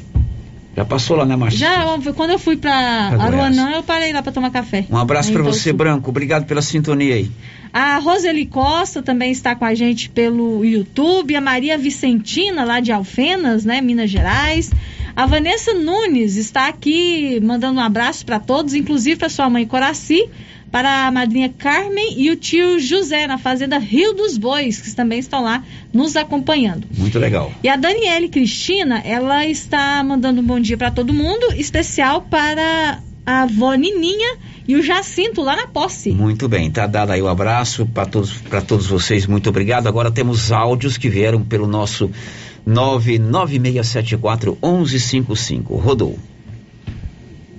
Speaker 4: Já passou lá, né, Marcia?
Speaker 12: Já, quando eu fui para
Speaker 4: Pra
Speaker 12: Aruanã, eu parei lá para tomar café.
Speaker 4: Um abraço para você, Branco. Obrigado pela sintonia aí.
Speaker 12: A Roseli Costa também está com a gente pelo YouTube. A Maria Vicentina, lá de Alfenas, né, Minas Gerais. A Vanessa Nunes está aqui mandando um abraço para todos, inclusive para sua mãe Coraci, para a madrinha Carmen e o tio José, na fazenda Rio dos Bois, que também estão lá nos acompanhando.
Speaker 4: Muito legal.
Speaker 12: E a Daniele Cristina, ela está mandando um bom dia para todo mundo, especial para a avó Nininha e o Jacinto lá na posse.
Speaker 4: Muito bem, tá dado aí o abraço para todos, para todos vocês. Muito obrigado. Agora temos áudios que vieram pelo nosso 99674 1155. Rodou.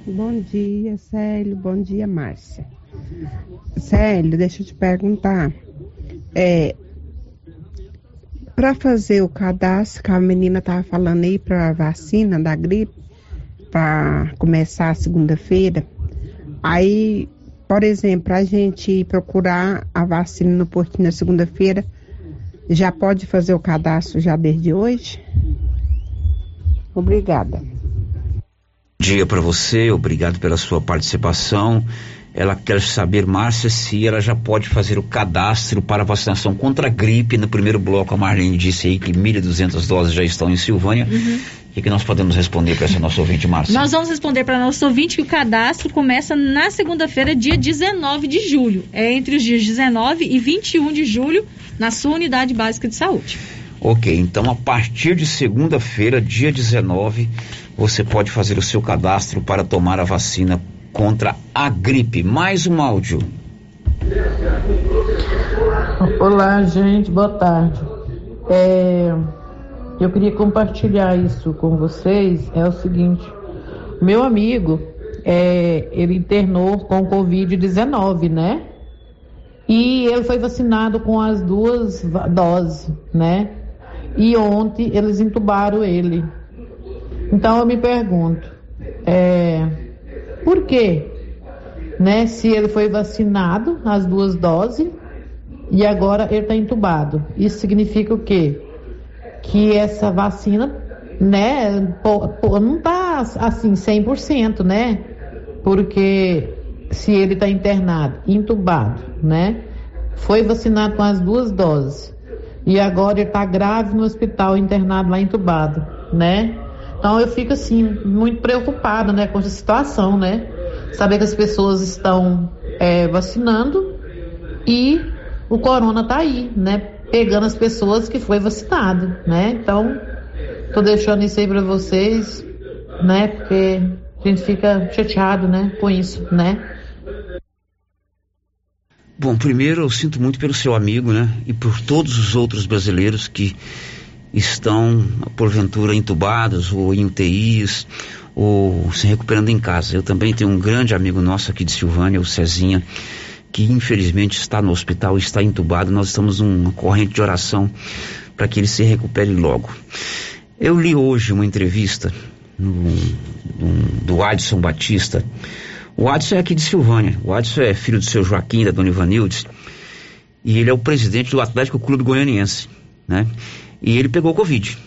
Speaker 37: Bom dia, Célio. Bom dia, Márcia. Célio, deixa eu te perguntar. É, para fazer o cadastro que a menina tava falando aí para vacina da gripe, para começar segunda-feira, aí, por exemplo, a gente procurar a vacina no postinho na segunda-feira, já pode fazer o cadastro já desde hoje? Obrigada.
Speaker 4: dia para você, obrigado pela sua participação. Ela quer saber, Márcia, se ela já pode fazer o cadastro para vacinação contra a gripe. No primeiro bloco, a Marlene disse aí que 1.200 doses já estão em Silvânia. O que, que nós podemos responder para essa nossa ouvinte, Márcia?
Speaker 12: Nós vamos responder para nosso ouvinte que o cadastro começa na segunda-feira, dia 19 de julho. É entre os dias 19 e 21 de julho, na sua unidade básica de saúde.
Speaker 4: Ok, então a partir de segunda-feira, dia 19, você pode fazer o seu cadastro para tomar a vacina contra a gripe. Mais um áudio.
Speaker 38: Olá, gente, boa tarde. É, eu queria compartilhar isso com vocês. É o seguinte: meu amigo, é, ele internou com Covid-19, né? E ele foi vacinado com as duas doses, né? E ontem eles entubaram ele. Então eu me pergunto, é, por quê? Né? Se ele foi vacinado, as duas doses, e agora ele está entubado. Isso significa o quê? Que essa vacina, né, não está assim 100%, né? Porque se ele está internado, entubado, né? Foi vacinado com as duas doses. E agora ele está grave no hospital, internado lá entubado, né? Então eu fico assim, muito preocupada, né, com essa situação, né? Saber que as pessoas estão é, vacinando e o corona tá aí, né? Pegando as pessoas que foi vacinado, né? Então, tô deixando isso aí para vocês, né? Porque a gente fica chateado, né, com isso, né?
Speaker 4: Bom, primeiro eu sinto muito pelo seu amigo, né? E por todos os outros brasileiros que estão, porventura, entubados ou em UTIs ou se recuperando em casa. Eu também tenho um grande amigo nosso aqui de Silvânia, o Cezinha, que infelizmente está no hospital, está entubado. Nós estamos numa corrente de oração para que ele se recupere logo. Eu li hoje uma entrevista no, no- do Adson Batista. O Adson é aqui de Silvânia. O Adson é filho do seu Joaquim, da dona Ivanildes. E ele é o presidente do Atlético Clube Goianiense, né? E ele pegou Covid.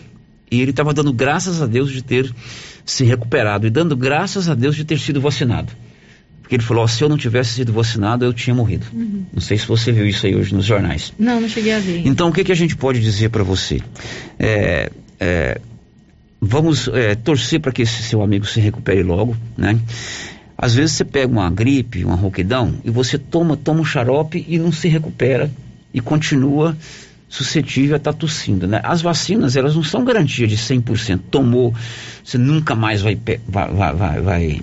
Speaker 4: E ele estava dando graças a Deus de ter se recuperado e dando graças a Deus de ter sido vacinado. Porque ele falou, ó, se eu não tivesse sido vacinado, eu tinha morrido.
Speaker 12: Uhum.
Speaker 4: Não sei se você viu isso aí hoje nos jornais.
Speaker 12: Não, não cheguei a ver.
Speaker 4: Então, o que, que a gente pode dizer para você? É, é, vamos é, torcer para que esse seu amigo se recupere logo, né? Às vezes você pega uma gripe, uma rouquidão, e você toma, toma um xarope e não se recupera e continua suscetível a estar tossindo, né? As vacinas, elas não são garantia de 100%. Tomou, você nunca mais vai, vai, vai, vai,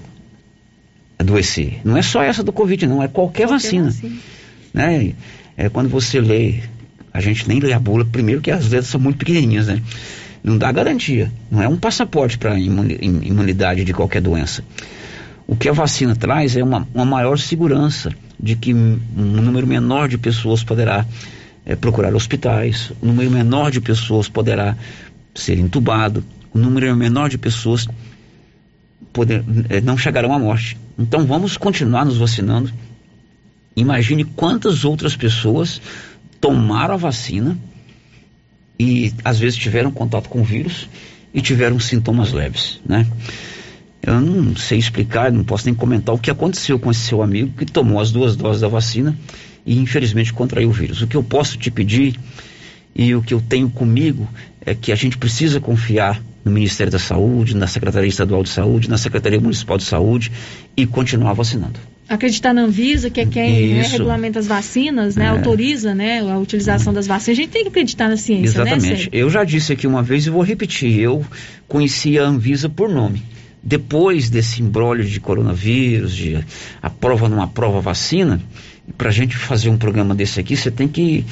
Speaker 4: adoecer. Não é só essa do Covid, não, é qualquer, vacina né? É quando você lê, a gente nem lê a bula, primeiro que as letras são muito pequenininhas, né? Não dá garantia, não é um passaporte para imunidade de qualquer doença. O que a vacina traz é uma, uma maior segurança de que um número menor de pessoas poderá eh, procurar hospitais, um número menor de pessoas poderá ser entubado, um número menor de pessoas poder, eh, não chegarão à morte. Então vamos continuar nos vacinando. Imagine quantas outras pessoas tomaram a vacina e às vezes tiveram contato com o vírus e tiveram sintomas leves, né? Eu não sei explicar, não posso nem comentar o que aconteceu com esse seu amigo que tomou as duas doses da vacina e infelizmente contraiu o vírus. O que eu posso te pedir e o que eu tenho comigo é que a gente precisa confiar no Ministério da Saúde, na Secretaria Estadual de Saúde, na Secretaria Municipal de Saúde e continuar vacinando.
Speaker 12: Acreditar na Anvisa, que é quem né, regulamenta as vacinas, né,
Speaker 4: É.
Speaker 12: autoriza né, a utilização das vacinas. A gente tem que acreditar na ciência, né,
Speaker 4: Exatamente.
Speaker 12: Sérgio?
Speaker 4: Eu já disse aqui uma vez e vou repetir. Eu conhecia a Anvisa por nome. Depois desse embrólio de coronavírus, de aprova numa prova vacina, para a gente fazer um programa desse aqui, você tem que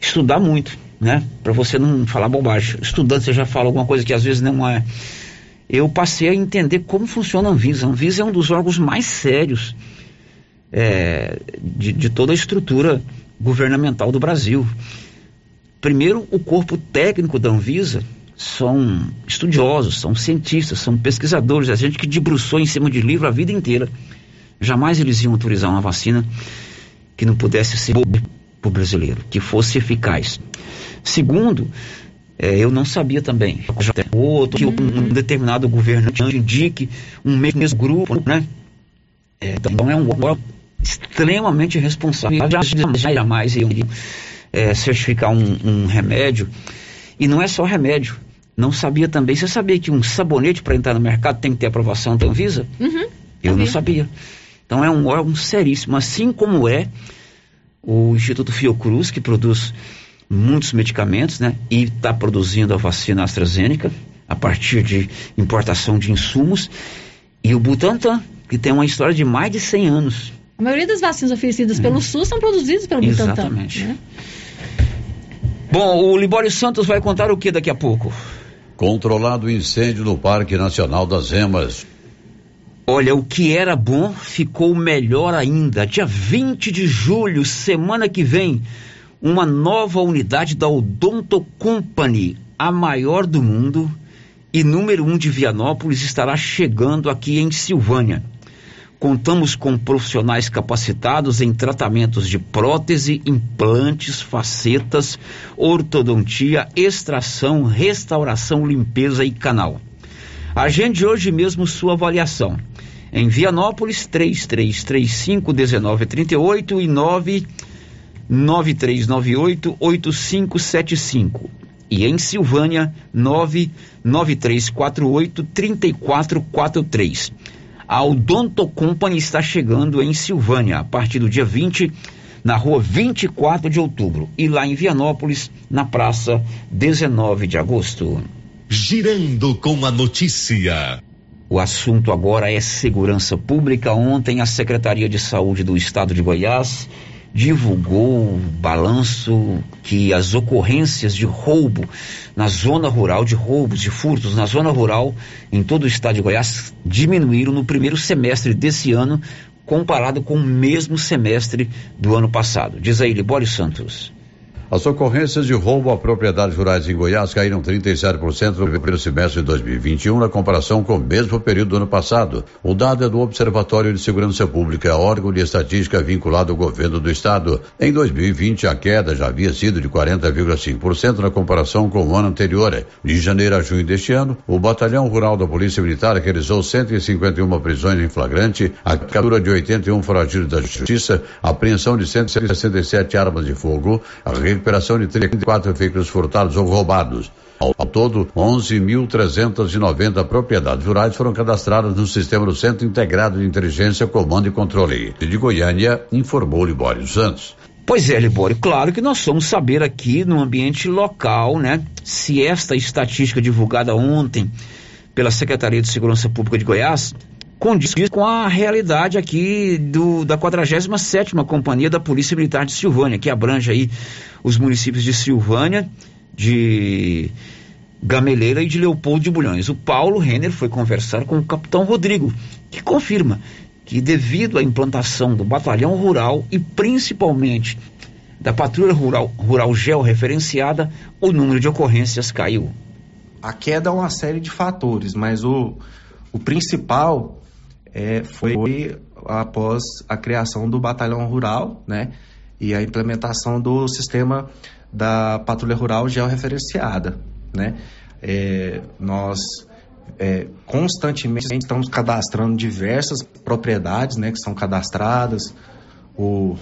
Speaker 4: estudar muito, né? Para você não falar bobagem. Estudando, você já fala alguma coisa que às vezes não é. Eu passei a entender como funciona a Anvisa. A Anvisa é um dos órgãos mais sérios é, de, de toda a estrutura governamental do Brasil. Primeiro, o corpo técnico da Anvisa são estudiosos, são cientistas, são pesquisadores, a gente que debruçou em cima de livro a vida inteira. Jamais eles iam autorizar uma vacina que não pudesse ser para o brasileiro, que fosse eficaz. Segundo, eh, eu não sabia também. Já Outro, que um, determinado governante indique um mesmo grupo, né? Eh, então é um órgão extremamente responsável. Já- Jamais iam eh, certificar um, um remédio. E não é só remédio. Não sabia também. Você sabia que um sabonete para entrar no mercado tem que ter aprovação da Anvisa?
Speaker 12: Uhum.
Speaker 4: Eu não sabia. Então é um órgão seríssimo, assim como é o Instituto Fiocruz, que produz muitos medicamentos, né? E está produzindo a vacina AstraZeneca a partir de importação de insumos. E o Butantan, que tem uma história de mais de 100 anos.
Speaker 12: A maioria das vacinas oferecidas pelo SUS são produzidas pelo Butantan.
Speaker 4: Exatamente.
Speaker 12: né?
Speaker 4: Bom, o Libório Santos vai contar o que daqui a pouco?
Speaker 7: Controlado o incêndio no Parque Nacional das Emas.
Speaker 4: Olha, o que era bom ficou melhor ainda. Dia 20 de julho, semana que vem, uma nova unidade da Odonto Company, a maior do mundo e número um de Vianópolis, estará chegando aqui em Silvânia. Contamos com profissionais capacitados em tratamentos de prótese, implantes, facetas, ortodontia, extração, restauração, limpeza e canal. Agende hoje mesmo sua avaliação. Em Vianópolis, 3335 1938 e 99398 8575. E em Silvânia, 99348 3443. A Odonto Company está chegando em Silvânia a partir do dia 20, na rua 24 de outubro. E lá em Vianópolis, na praça 19 de agosto.
Speaker 31: Girando com a notícia.
Speaker 4: O assunto agora é segurança pública. Ontem, a Secretaria de Saúde do Estado de Goiás divulgou o balanço que as ocorrências de roubo na zona rural, de roubos, de furtos na zona rural em todo o estado de Goiás diminuíram no primeiro semestre desse ano comparado com o mesmo semestre do ano passado. Diz aí, Libório Santos.
Speaker 7: As ocorrências de roubo a propriedades rurais em Goiás caíram 37% no primeiro semestre de 2021 na comparação com o mesmo período do ano passado. O dado é do Observatório de Segurança Pública, órgão de estatística vinculado ao governo do estado. Em 2020, a queda já havia sido de 40,5% na comparação com o ano anterior. De janeiro a junho deste ano, o Batalhão Rural da Polícia Militar realizou 151 prisões em flagrante, a captura de 81 foragidos da Justiça, apreensão de 167 armas de fogo, a recuperação de 34 veículos furtados ou roubados. Ao, ao todo, 11.390 propriedades rurais foram cadastradas no sistema do Centro Integrado de Inteligência, Comando e Controle. De Goiânia, informou Libório Santos.
Speaker 4: Pois é, Libório, claro que nós vamos saber aqui no ambiente local, né, se esta estatística divulgada ontem pela Secretaria de Segurança Pública de Goiás condiz com a realidade aqui do, da 47ª Companhia da Polícia Militar de Silvânia, que abrange aí os municípios de Silvânia, de Gameleira e de Leopoldo de Bulhões. O Paulo Renner foi conversar com o capitão Rodrigo, que confirma que devido à implantação do batalhão rural e principalmente da patrulha rural, rural georreferenciada, o número de ocorrências caiu.
Speaker 39: A queda é uma série de fatores, mas o, o principal é, foi após a criação do batalhão rural, né, e a implementação do sistema da patrulha rural georreferenciada, né. É, nós é, constantemente estamos cadastrando diversas propriedades, né, que são cadastradas, o,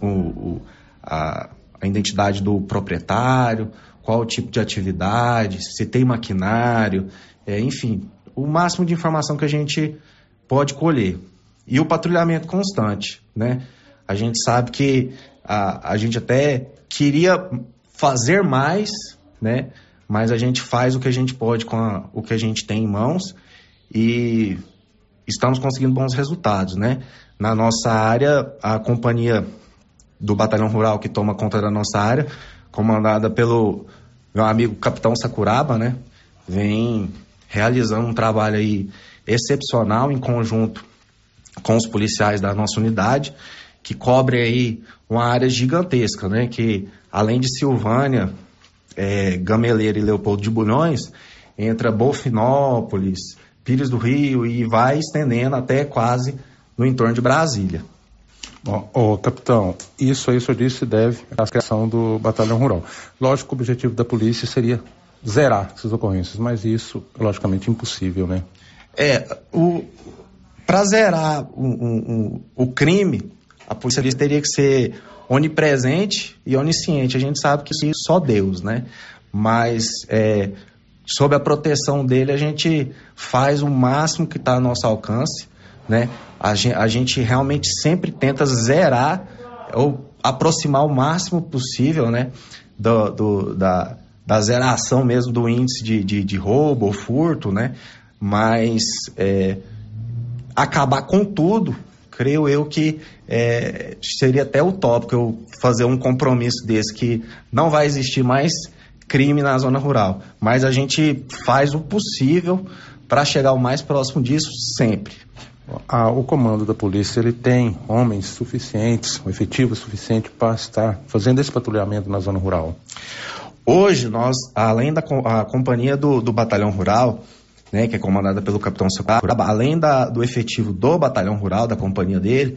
Speaker 39: o, o a, a identidade do proprietário, qual o tipo de atividade, se tem maquinário, é, enfim, o máximo de informação que a gente pode colher. E o patrulhamento constante, né? A gente sabe que a, a gente até queria fazer mais, né? Mas a gente faz o que a gente pode com a, o que a gente tem em mãos e estamos conseguindo bons resultados, né? Na nossa área, a companhia do Batalhão Rural que toma conta da nossa área, comandada pelo meu amigo Capitão Sakuraba, né? Vem realizando um trabalho aí excepcional em conjunto com os policiais da nossa unidade, que cobre aí uma área gigantesca, né? Que além de Silvânia, é, Gameleira e Leopoldo de Bulhões, entra Bofinópolis, Pires do Rio e vai estendendo até quase no entorno de Brasília.
Speaker 40: Bom, oh, capitão, isso aí o senhor disse deve à criação do batalhão rural. Lógico que o objetivo da polícia seria zerar essas ocorrências, mas isso logicamente impossível, né?
Speaker 39: É, o, para zerar o, o, o, crime, a polícia teria que ser onipresente e onisciente. A gente sabe que isso só Deus, né? Mas é, sob a proteção dele, a gente faz o máximo que está ao nosso alcance, né? A gente, a gente realmente sempre tenta zerar ou aproximar o máximo possível, né? Do, do da, da zeração mesmo do índice de, de, de roubo ou furto, né? Mas é, acabar com tudo, creio eu que é, seria até utópico eu fazer um compromisso desse que não vai existir mais crime na zona rural, mas a gente faz o possível para chegar o mais próximo disso sempre.
Speaker 40: Ah, o comando da polícia ele tem homens suficientes, um efetivo suficiente para estar fazendo esse patrulhamento na zona rural.
Speaker 39: Hoje nós, além da a companhia do, do batalhão rural, né, que é comandada pelo capitão Socorro, além da, do efetivo do batalhão rural, da companhia dele,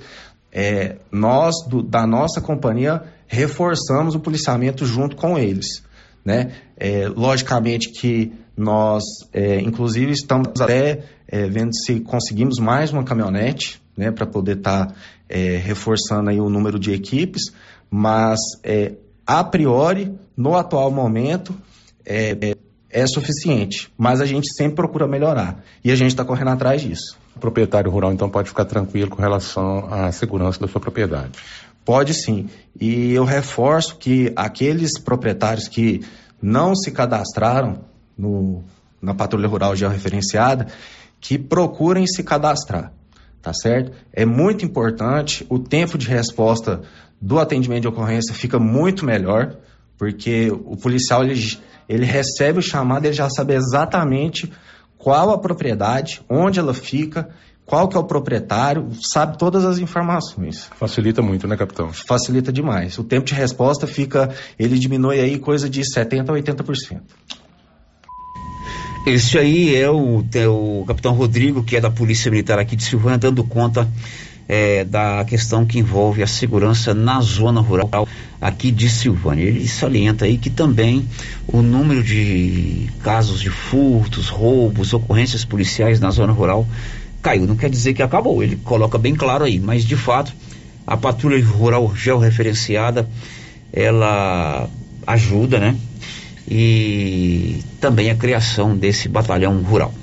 Speaker 39: é, nós, do, da nossa companhia, reforçamos o policiamento junto com eles. Né? É, logicamente que nós, é, inclusive, estamos até é, vendo se conseguimos mais uma caminhonete né, para poder estar tá, é, reforçando aí o número de equipes, mas é, a priori, no atual momento, é, suficiente, mas a gente sempre procura melhorar e a gente está correndo atrás disso.
Speaker 40: O proprietário rural, então, pode ficar tranquilo com relação à segurança da sua propriedade?
Speaker 39: Pode sim. E eu reforço que aqueles proprietários que não se cadastraram no, na patrulha rural georreferenciada, que procurem se cadastrar, tá certo? É muito importante, o tempo de resposta do atendimento de ocorrência fica muito melhor, porque o policial ele ele recebe o chamado, ele já sabe exatamente qual a propriedade, onde ela fica, qual que é o proprietário, sabe todas as informações.
Speaker 40: Facilita muito, né, capitão?
Speaker 39: Facilita demais. O tempo de resposta fica, ele diminui aí coisa de 70% a 80%.
Speaker 4: Esse aí é o, é o capitão Rodrigo, que é da Polícia Militar aqui de Silvânia, dando conta é, da questão que envolve a segurança na zona rural aqui de Silvânia. Ele salienta aí que também o número de casos de furtos, roubos, ocorrências policiais na zona rural caiu. Não quer dizer que acabou, ele coloca bem claro aí, mas de fato a patrulha rural georreferenciada ela ajuda, né? E também a criação desse batalhão rural.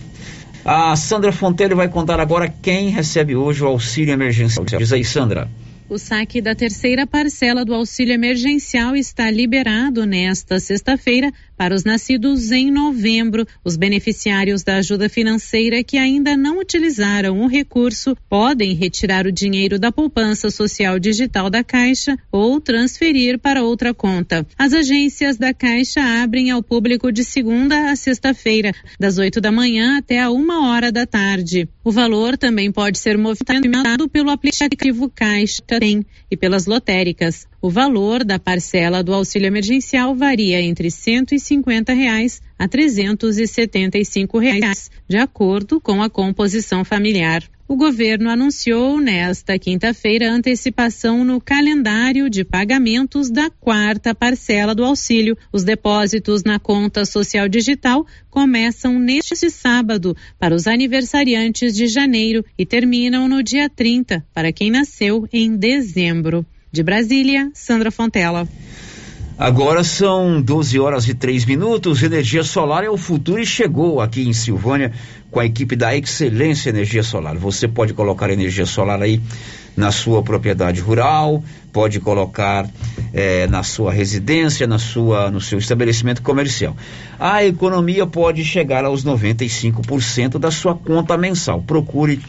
Speaker 4: A Sandra Fonteiro vai contar agora quem recebe hoje o auxílio emergencial. Diz aí, Sandra.
Speaker 41: O saque da terceira parcela do auxílio emergencial está liberado nesta sexta-feira para os nascidos em novembro. Os beneficiários da ajuda financeira que ainda não utilizaram o recurso podem retirar o dinheiro da poupança social digital da Caixa ou transferir para outra conta. As agências da Caixa abrem ao público de segunda a sexta-feira, das 8 da manhã até a uma hora da tarde. O valor também pode ser movimentado pelo aplicativo Caixa Tem e pelas lotéricas. O valor da parcela do auxílio emergencial varia entre 150 reais a 375 reais, de acordo com a composição familiar. O governo anunciou nesta quinta-feira antecipação no calendário de pagamentos da quarta parcela do auxílio. Os depósitos na conta social digital começam neste sábado para os aniversariantes de janeiro e terminam no dia 30 para quem nasceu em dezembro. De Brasília, Sandra Fontela.
Speaker 4: Agora são 12 horas e 3 minutos. Energia solar é o futuro e chegou aqui em Silvânia com a equipe da Excelência Energia Solar. Você pode colocar energia solar aí na sua propriedade rural, pode colocar eh, na sua residência, na sua, no seu estabelecimento comercial. A economia pode chegar aos 95% da sua conta mensal. Procure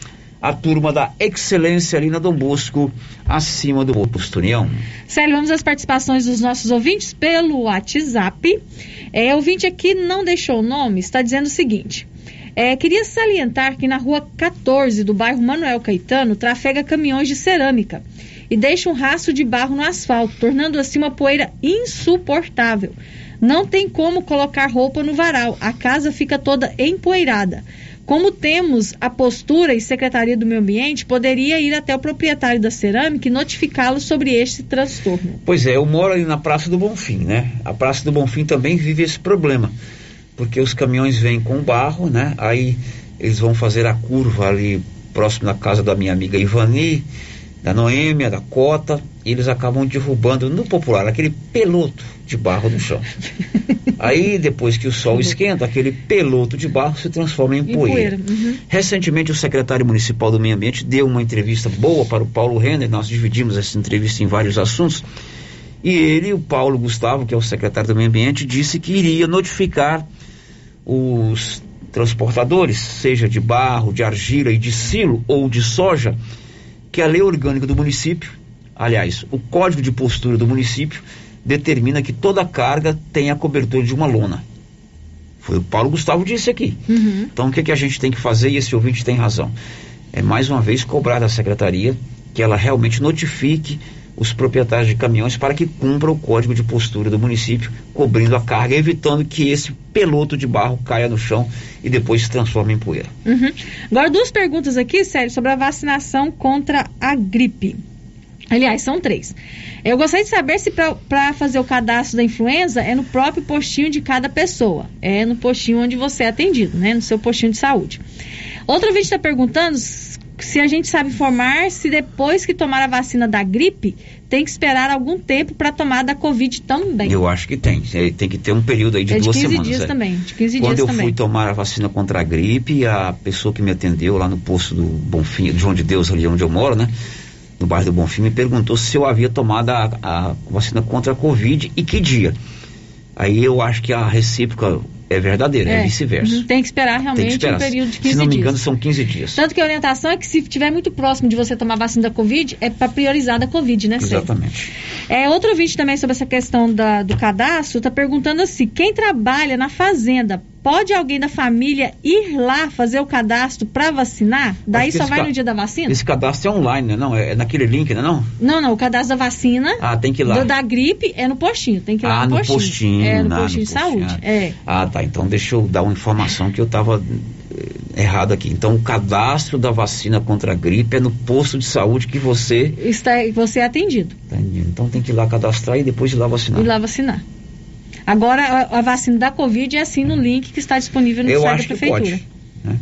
Speaker 4: a turma da Excelência ali na Dom Bosco, acima do Posto União.
Speaker 12: Célio, vamos às participações dos nossos ouvintes pelo WhatsApp. É, ouvinte aqui não deixou o nome, está dizendo o seguinte. É, queria salientar que na rua 14 do bairro Manuel Caetano trafega caminhões de cerâmica e deixa um rastro de barro no asfalto, tornando assim uma poeira insuportável. Não tem como colocar roupa no varal, a casa fica toda empoeirada. Como temos a postura e Secretaria do Meio Ambiente, poderia ir até o proprietário da cerâmica e notificá-lo sobre este transtorno.
Speaker 4: Pois é, eu moro ali na Praça do Bonfim, né? A Praça do Bonfim também vive esse problema, porque os caminhões vêm com barro, né? Aí eles vão fazer a curva ali próximo da casa da minha amiga Ivani, da Noêmia, da Cota, e eles acabam derrubando no popular aquele peloto de barro no chão. Aí, depois que o sol esquenta, aquele peloto de barro se transforma em poeira. Uhum. Recentemente, o secretário municipal do Meio Ambiente deu uma entrevista boa para o Paulo Renner, nós dividimos essa entrevista em vários assuntos, e ele, o Paulo Gustavo, que é o secretário do Meio Ambiente, disse que iria notificar os transportadores, seja de barro, de argila e de silo ou de soja, que a lei orgânica do município, aliás, o código de postura do município, determina que toda carga tenha a cobertura de uma lona. Foi o Paulo Gustavo disse aqui.
Speaker 12: Uhum.
Speaker 4: Então o que, que a gente tem que fazer, e esse ouvinte tem razão, é mais uma vez cobrar da secretaria que ela realmente notifique os proprietários de caminhões para que cumpra o código de postura do município, cobrindo a carga, evitando que esse peloto de barro caia no chão e depois se transforme em poeira.
Speaker 12: Uhum. Agora, duas perguntas aqui, Sérgio, sobre a vacinação contra a gripe. Aliás, são três. Eu gostaria de saber se para fazer o cadastro da influenza é no próprio postinho de cada pessoa. É no postinho onde você é atendido, né? No seu postinho de saúde. Outro vídeo está perguntando se a gente sabe informar se depois que tomar a vacina da gripe, tem que esperar algum tempo para tomar da Covid também.
Speaker 4: Eu acho que tem. Tem que ter um período aí de,
Speaker 12: é de
Speaker 4: duas
Speaker 12: 15
Speaker 4: semanas.
Speaker 12: dias
Speaker 4: é.
Speaker 12: também. De 15
Speaker 4: Quando
Speaker 12: dias
Speaker 4: eu
Speaker 12: também.
Speaker 4: fui tomar a vacina contra a gripe, a pessoa que me atendeu lá no posto do Bonfim, de João de Deus, ali onde eu moro, né? No bairro do Bonfim, me perguntou se eu havia tomado a, a vacina contra a Covid e que dia. Aí eu acho que a recíproca é verdadeira, é, vice-versa.
Speaker 12: uhum, Tem que esperar realmente
Speaker 4: que esperar.
Speaker 12: um período de 15
Speaker 4: Se não me
Speaker 12: dias.
Speaker 4: engano, são 15 dias.
Speaker 12: Tanto que a orientação é que se estiver muito próximo de você tomar a vacina da Covid, é para priorizar da Covid, né, Cê?
Speaker 4: Exatamente.
Speaker 12: É, outro vídeo também sobre essa questão da- do cadastro está perguntando assim: quem trabalha na fazenda, pode alguém da família ir lá fazer o cadastro para vacinar? Daí só vai no dia da vacina?
Speaker 4: Esse cadastro é online, né? Não, é naquele link, né? Não?
Speaker 12: Não, não, o cadastro da vacina.
Speaker 4: Ah, tem que ir lá.
Speaker 12: do- da gripe é no postinho, tem que ir lá
Speaker 4: Ah,
Speaker 12: no postinho.
Speaker 4: postinho,
Speaker 12: É, no
Speaker 4: ah, no
Speaker 12: postinho de saúde.
Speaker 4: ah.
Speaker 12: É.
Speaker 4: Ah, tá. Então deixa eu dar uma informação que eu estava errado aqui. Então o cadastro da vacina contra a gripe é no posto de saúde que você.
Speaker 12: Está, você é atendido.
Speaker 4: Então tem que ir lá cadastrar e depois ir lá vacinar.
Speaker 12: E lá vacinar. Agora, a, a vacina da Covid é assim no link que está disponível no
Speaker 4: Eu
Speaker 12: site da
Speaker 4: que
Speaker 12: Prefeitura.
Speaker 4: pode. né?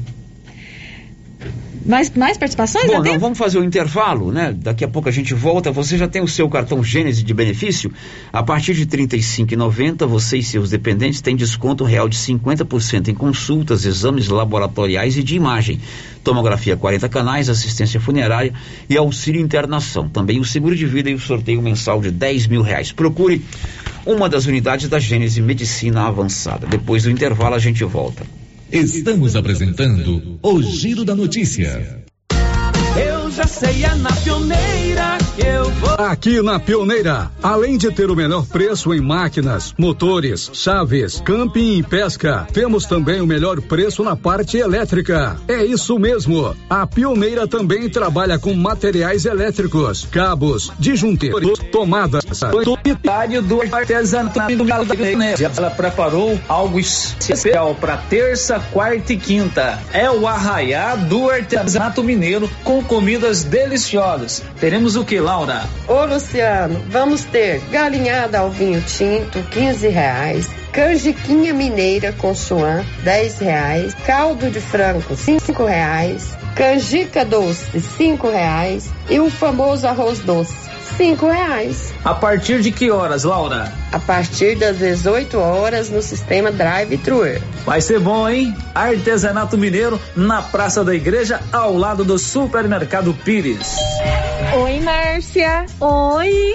Speaker 12: Mais, mais participações?
Speaker 4: Bom, não, vamos fazer o intervalo, né? Daqui a pouco a gente volta. Você já tem o seu cartão Gênese de benefício? A partir de R$ 35,90, você e seus dependentes têm desconto real de 50% em consultas, exames laboratoriais e de imagem. Tomografia 40 canais, assistência funerária e auxílio internação. Também o seguro de vida e o sorteio mensal de 10 mil reais. Procure uma das unidades da Gênese Medicina Avançada. Depois do intervalo a gente volta.
Speaker 13: Estamos apresentando o Giro da Notícia.
Speaker 35: Eu já sei, é na pioneira.
Speaker 8: Aqui na Pioneira, além de ter o melhor preço em máquinas, motores, chaves, camping e pesca, temos também o melhor preço na parte elétrica. É isso mesmo. A Pioneira também trabalha com materiais elétricos, cabos, disjuntores, tomadas.
Speaker 42: Unidade do artesanato do Galinha. Ela preparou algo especial para terça, quarta e quinta. É o arraiá do artesanato mineiro com comidas deliciosas. Teremos o que, Laura?
Speaker 43: Ô Luciano, vamos ter galinhada ao vinho tinto, 15 reais. Canjiquinha mineira com chuan, 10 reais. Caldo de frango, 5 reais. Canjica doce, 5 reais. E o famoso arroz doce, 5 reais.
Speaker 42: A partir de que horas, Laura?
Speaker 43: A partir das 18 horas no sistema Drive-Thru.
Speaker 42: Vai ser bom, hein? Artesanato Mineiro na Praça da Igreja, ao lado do Supermercado Pires.
Speaker 34: Oi, Márcia. Oi.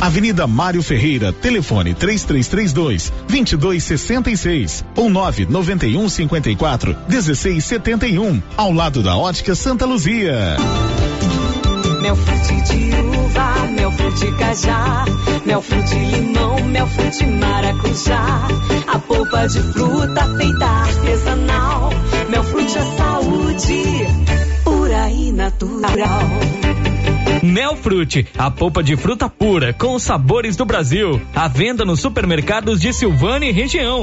Speaker 44: Avenida Mário Ferreira, telefone 3332 2266 ou 991 54 1671, ao lado da Ótica Santa Luzia.
Speaker 45: Mel frute de uva, mel frute cajá, mel frute limão, mel frute maracujá. A polpa de fruta feita artesanal, mel frute é saúde, pura e natural.
Speaker 30: Melfrute, a polpa de fruta pura com os sabores do Brasil. À venda nos supermercados de Silvânia e região.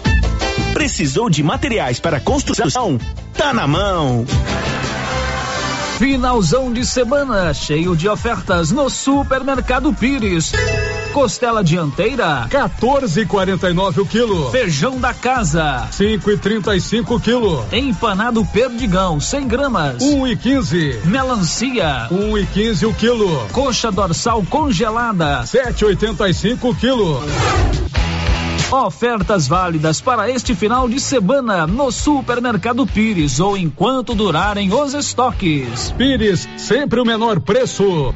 Speaker 46: Precisou de materiais para construção? Tá na mão.
Speaker 30: Finalzão de semana, cheio de ofertas no Supermercado Pires. Costela dianteira,
Speaker 8: 14,49 o quilo.
Speaker 30: Feijão da casa,
Speaker 8: 5,35 o quilo.
Speaker 30: Empanado perdigão, 100 gramas,
Speaker 8: 1,15.
Speaker 30: Melancia,
Speaker 8: 1,15 o quilo.
Speaker 30: Coxa dorsal congelada,
Speaker 8: 7,85 o quilo.
Speaker 30: Ofertas válidas para este final de semana no Supermercado Pires ou enquanto durarem os estoques.
Speaker 8: Pires, sempre o menor preço.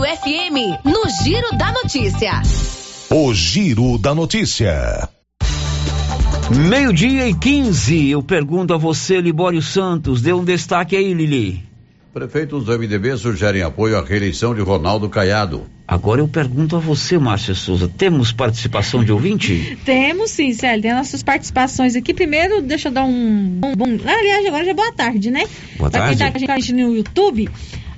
Speaker 47: FM, no Giro da Notícia.
Speaker 48: O Giro da Notícia.
Speaker 4: Meio-dia e 15, eu pergunto a você, Libório Santos, dê um destaque aí, Lili.
Speaker 7: Prefeitos do MDB sugerem apoio à reeleição de Ronaldo Caiado.
Speaker 4: Agora eu pergunto a você, Márcia Souza, temos participação de ouvinte? [laughs]
Speaker 12: Temos sim, Célio, tem nossas participações aqui. Primeiro, deixa eu dar um bom, bom aliás, agora já é boa tarde, né?
Speaker 4: Boa
Speaker 12: pra
Speaker 4: tarde.
Speaker 12: quem tá com a gente no YouTube,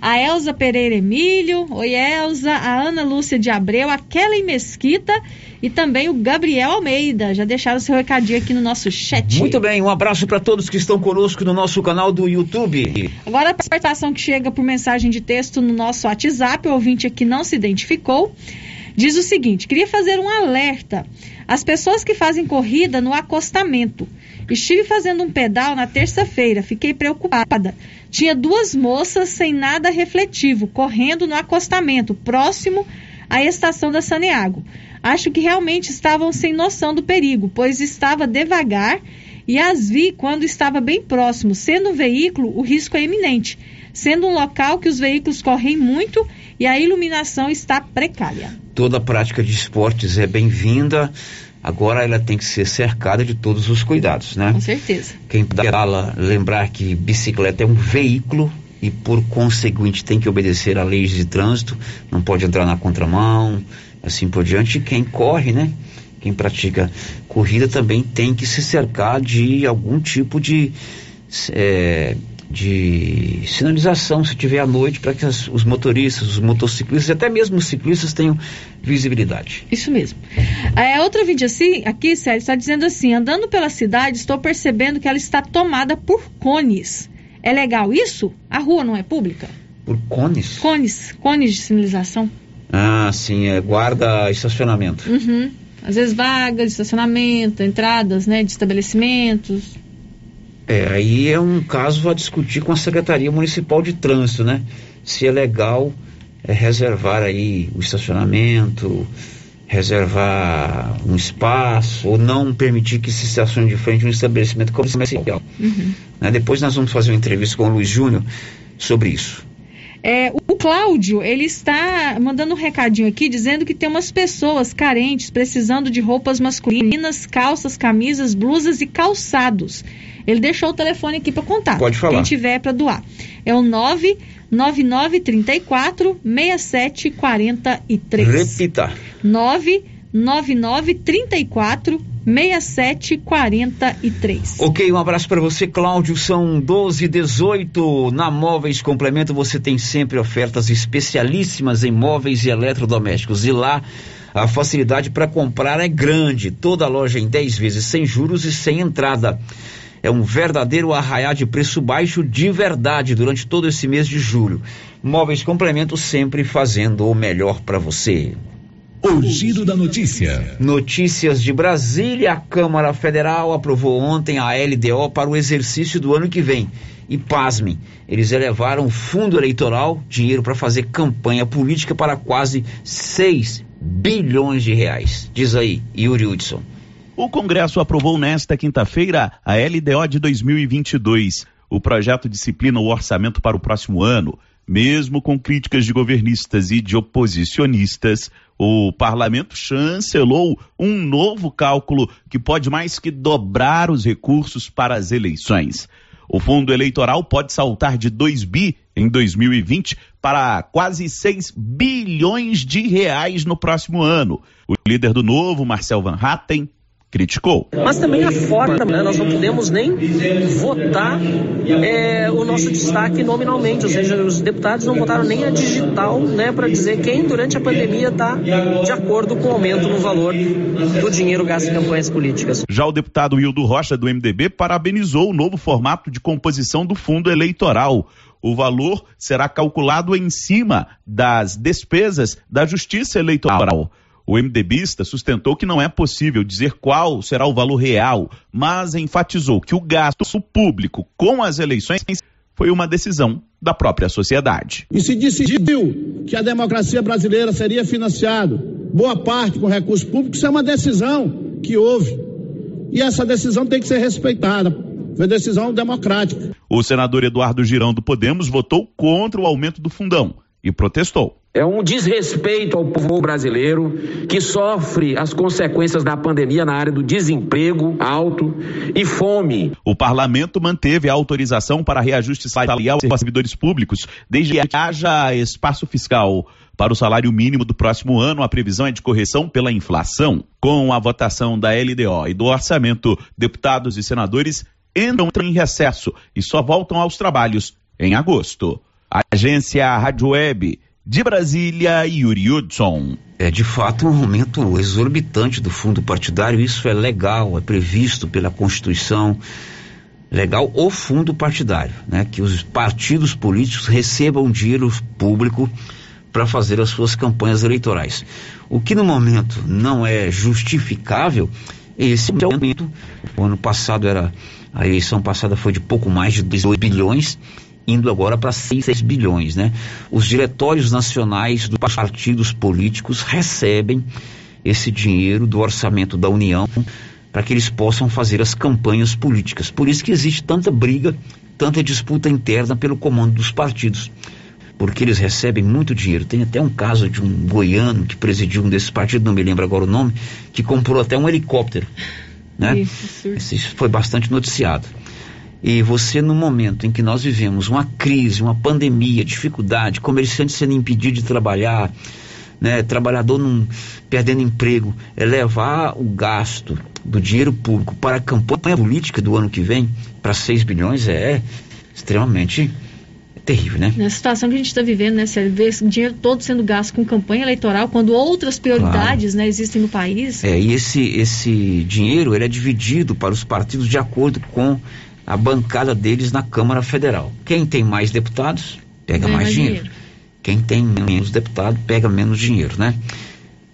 Speaker 12: a Elza Pereira Emílio, oi Elza, a Ana Lúcia de Abreu, a Kelly Mesquita e também o Gabriel Almeida. Já deixaram seu recadinho aqui no nosso chat.
Speaker 4: Muito bem, um abraço para todos que estão conosco no nosso canal do YouTube.
Speaker 12: Agora a participação que chega por mensagem de texto no nosso WhatsApp, o ouvinte aqui não se identificou, diz o seguinte: queria fazer um alerta às pessoas que fazem corrida no acostamento. Estive fazendo um pedal na terça-feira, fiquei preocupada. Tinha duas moças sem nada refletivo, correndo no acostamento, próximo à estação da Saneago. Acho que realmente estavam sem noção do perigo, pois estava devagar e as vi quando estava bem próximo. Sendo um veículo, o risco é iminente. Sendo um local que os veículos correm muito e a iluminação está precária.
Speaker 4: Toda prática de esportes é bem-vinda. Agora ela tem que ser cercada de todos os cuidados, né?
Speaker 12: Com certeza.
Speaker 4: Quem pedala, lembrar que bicicleta é um veículo e, por conseguinte, tem que obedecer a leis de trânsito, não pode entrar na contramão, assim por diante. E quem corre, né? Quem pratica corrida também tem que se cercar de algum tipo de, é, de sinalização, se tiver à noite, para que as- os motoristas, os motociclistas e até mesmo os ciclistas tenham visibilidade.
Speaker 12: Isso mesmo. É, outro vídeo assim, aqui, Sérgio, está dizendo assim: andando pela cidade, estou percebendo que ela está tomada por cones. É legal isso? A rua não é pública?
Speaker 4: Por cones?
Speaker 12: Cones, cones de sinalização.
Speaker 4: Ah, sim, é guarda estacionamento.
Speaker 12: Uhum. Às vezes vagas de estacionamento, entradas, né, de estabelecimentos.
Speaker 4: É, aí é um caso a discutir com a Secretaria Municipal de Trânsito, né? Se é legal é, reservar aí o estacionamento, reservar um espaço, ou não permitir que se estacione de frente um estabelecimento comercial.
Speaker 12: Uhum.
Speaker 4: Né? Depois nós vamos fazer uma entrevista com o Luiz Júnior sobre isso.
Speaker 12: É, o Cláudio, ele está mandando um recadinho aqui dizendo que tem umas pessoas carentes precisando de roupas masculinas, calças, camisas, blusas e calçados. Ele deixou o telefone aqui para contar.
Speaker 4: Pode falar.
Speaker 12: Quem tiver para doar. É o 99934 6743.
Speaker 4: Repita.
Speaker 12: 99934 6743.
Speaker 4: Ok, um abraço para você, Cláudio. São 12 e 18 Na Móveis Complemento você tem sempre ofertas especialíssimas em móveis e eletrodomésticos. E lá a facilidade para comprar é grande. Toda loja em 10 vezes sem juros e sem entrada. É um verdadeiro arraiá de preço baixo de verdade durante todo esse mês de julho. Móveis Complemento sempre fazendo o melhor para você.
Speaker 48: O Giro da Notícia.
Speaker 4: Notícias de Brasília. A Câmara Federal aprovou ontem a LDO para o exercício do ano que vem. E pasmem, eles elevaram o fundo eleitoral, dinheiro para fazer campanha política para quase 6 bilhões de reais. Diz aí, Yuri Hudson.
Speaker 49: O Congresso aprovou nesta quinta-feira a LDO de 2022. O projeto disciplina o orçamento para o próximo ano. Mesmo com críticas de governistas e de oposicionistas, o parlamento chancelou um novo cálculo que pode mais que dobrar os recursos para as eleições. O fundo eleitoral pode saltar de 2 bi em 2020 para quase 6 bilhões de reais no próximo ano. O líder do novo, Marcel Van Hatten, criticou.
Speaker 50: Mas também a forma, né? nós não podemos nem votar é, o nosso destaque nominalmente, ou seja, os deputados não votaram nem a digital né, para dizer quem durante a pandemia está de acordo com o aumento no valor do dinheiro gasto em campanhas políticas.
Speaker 49: Já o deputado Hildo Rocha, do MDB, parabenizou o novo formato de composição do fundo eleitoral. o valor será calculado em cima das despesas da Justiça Eleitoral. O MDBista sustentou que não é possível dizer qual será o valor real, mas enfatizou que o gasto público com as eleições foi uma decisão da própria sociedade.
Speaker 51: E se decidiu que a democracia brasileira seria financiado boa parte com recursos públicos, isso é uma decisão que houve. E essa decisão tem que ser respeitada. Foi decisão democrática.
Speaker 49: O senador Eduardo Girão do Podemos votou contra o aumento do fundão e protestou.
Speaker 52: É um desrespeito ao povo brasileiro que sofre as consequências da pandemia na área do desemprego alto e fome.
Speaker 49: O parlamento manteve a autorização para reajuste salarial aos servidores públicos, desde que haja espaço fiscal. Para o salário mínimo do próximo ano, a previsão é de correção pela inflação. Com a votação da LDO e do orçamento, deputados e senadores entram em recesso e só voltam aos trabalhos em agosto. Agência Rádio Web de Brasília, Yuri Hudson.
Speaker 4: É de fato um aumento exorbitante do fundo partidário. Isso é legal, é previsto pela Constituição. Legal o fundo partidário, né? Que os partidos políticos recebam dinheiro público para fazer as suas campanhas eleitorais. O que no momento não é justificável esse aumento. O ano passado era a eleição passada foi de pouco mais de 2 bilhões indo agora para 6, 6 bilhões, né? Os diretórios nacionais dos partidos políticos recebem esse dinheiro do orçamento da União para que eles possam fazer as campanhas políticas. Por isso que existe tanta briga, tanta disputa interna pelo comando dos partidos. Porque eles recebem muito dinheiro. Tem até um caso de um goiano que presidiu um desses partidos, não me lembro agora o nome, que comprou até um helicóptero. Né? Isso, Isso foi bastante noticiado. E você, no momento em que nós vivemos uma crise, uma pandemia, dificuldade, comerciante sendo impedido de trabalhar, né, trabalhador num, perdendo emprego, é levar o gasto do dinheiro público para a campanha política do ano que vem para 6 bilhões é extremamente terrível, né?
Speaker 12: Na situação que a gente está vivendo, né, Sérgio, ver esse dinheiro todo sendo gasto com campanha eleitoral, quando outras prioridades, claro. né, existem no país.
Speaker 4: É, e esse, esse dinheiro, ele é dividido para os partidos de acordo com a bancada deles na Câmara Federal. Quem tem mais deputados, pega mais, mais dinheiro. dinheiro. Quem tem menos deputados, pega menos dinheiro, né?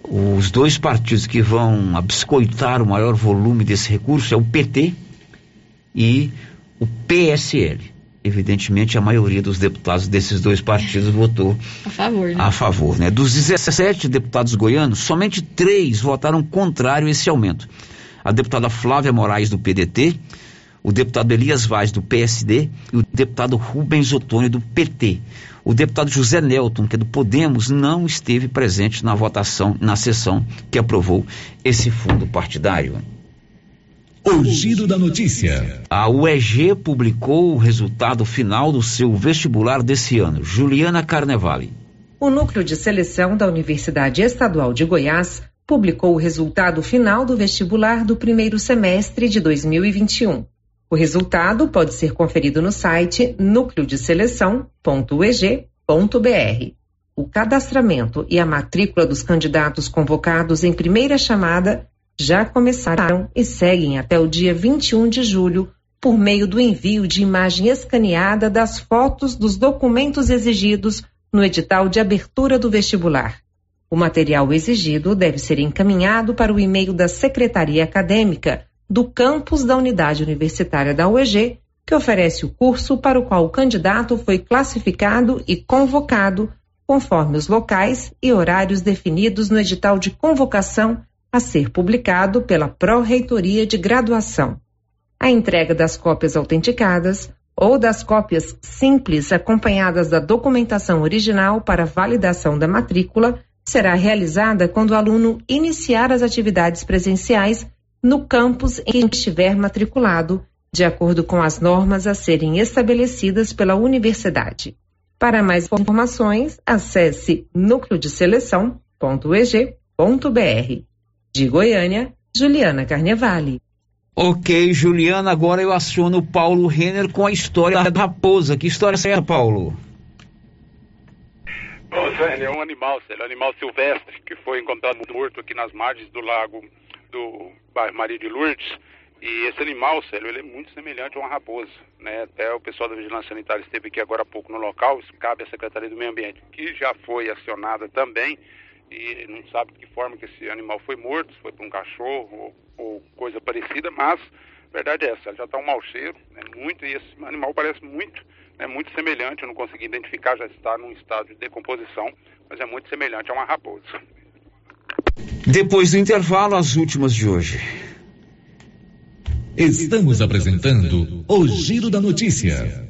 Speaker 4: Os dois partidos que vão abiscoitar o maior volume desse recurso é o PT e o PSL. Evidentemente, a maioria dos deputados desses dois partidos [laughs] votou
Speaker 12: a favor, né?
Speaker 4: A favor, né? Dos 17 deputados goianos, somente três votaram contrário a esse aumento. A deputada Flávia Moraes, do PDT, o deputado Elias Vaz, do PSD, e o deputado Rubens Otônio, do PT. O deputado José Nelton, que é do Podemos, não esteve presente na votação, na sessão que aprovou esse fundo partidário.
Speaker 48: O giro da notícia.
Speaker 4: A UEG publicou o resultado final do seu vestibular desse ano. Juliana Carnevale.
Speaker 53: O núcleo de seleção da Universidade Estadual de Goiás publicou o resultado final do vestibular do primeiro semestre de 2021. O resultado pode ser conferido no site núcleodeseleção.eg.br. O cadastramento e a matrícula dos candidatos convocados em primeira chamada já começaram e seguem até o dia 21 de julho por meio do envio de imagem escaneada das fotos dos documentos exigidos no edital de abertura do vestibular. O material exigido deve ser encaminhado para o e-mail da Secretaria Acadêmica do campus da unidade universitária da UEG, que oferece o curso para o qual o candidato foi classificado e convocado, conforme os locais e horários definidos no edital de convocação a ser publicado pela Pró-Reitoria de Graduação. A entrega das cópias autenticadas ou das cópias simples acompanhadas da documentação original para validação da matrícula será realizada quando o aluno iniciar as atividades presenciais no campus em que estiver matriculado, de acordo com as normas a serem estabelecidas pela universidade. Para mais informações, acesse núcleodeseleção.eg.br. De Goiânia, Juliana Carnevale.
Speaker 4: Ok, Juliana, agora eu aciono o Paulo Renner com a história da raposa. Que história é essa, Paulo?
Speaker 54: é um animal, é um animal silvestre que foi encontrado morto aqui nas margens do lago do bairro Maria de Lourdes,
Speaker 11: E esse animal, Célio, ele é muito semelhante a uma raposa, né? Até o pessoal da Vigilância Sanitária esteve aqui agora há pouco no local, cabe à Secretaria do Meio Ambiente, que já foi acionada também, e não sabe de que forma que esse animal foi morto, se foi por um cachorro ou, ou coisa parecida, mas a verdade é essa, já está um mau cheiro, né? muito, e esse animal parece muito, é muito semelhante, eu não consegui identificar, já está num estado de decomposição, mas é muito semelhante a uma raposa.
Speaker 4: Depois do intervalo, as últimas de hoje.
Speaker 13: Estamos apresentando o Giro da Notícia.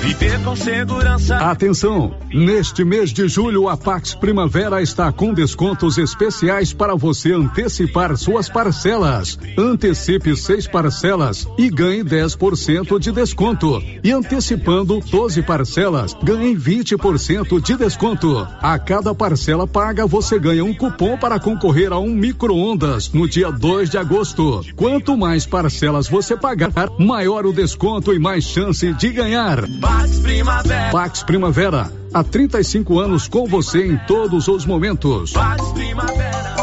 Speaker 8: Viver com segurança. Atenção! Neste mês de julho, a Pax Primavera está com descontos especiais para você antecipar suas parcelas. Antecipe seis parcelas e ganhe 10% de desconto. E antecipando 12 parcelas, ganhe 20% de desconto. A cada parcela paga, você ganha um cupom para concorrer a um micro-ondas no dia 2 de agosto. Quanto mais parcelas você pagar, maior o desconto e mais chance de ganhar.
Speaker 55: Pax Primavera.
Speaker 8: Pax Primavera, há 35 anos com você em todos os momentos.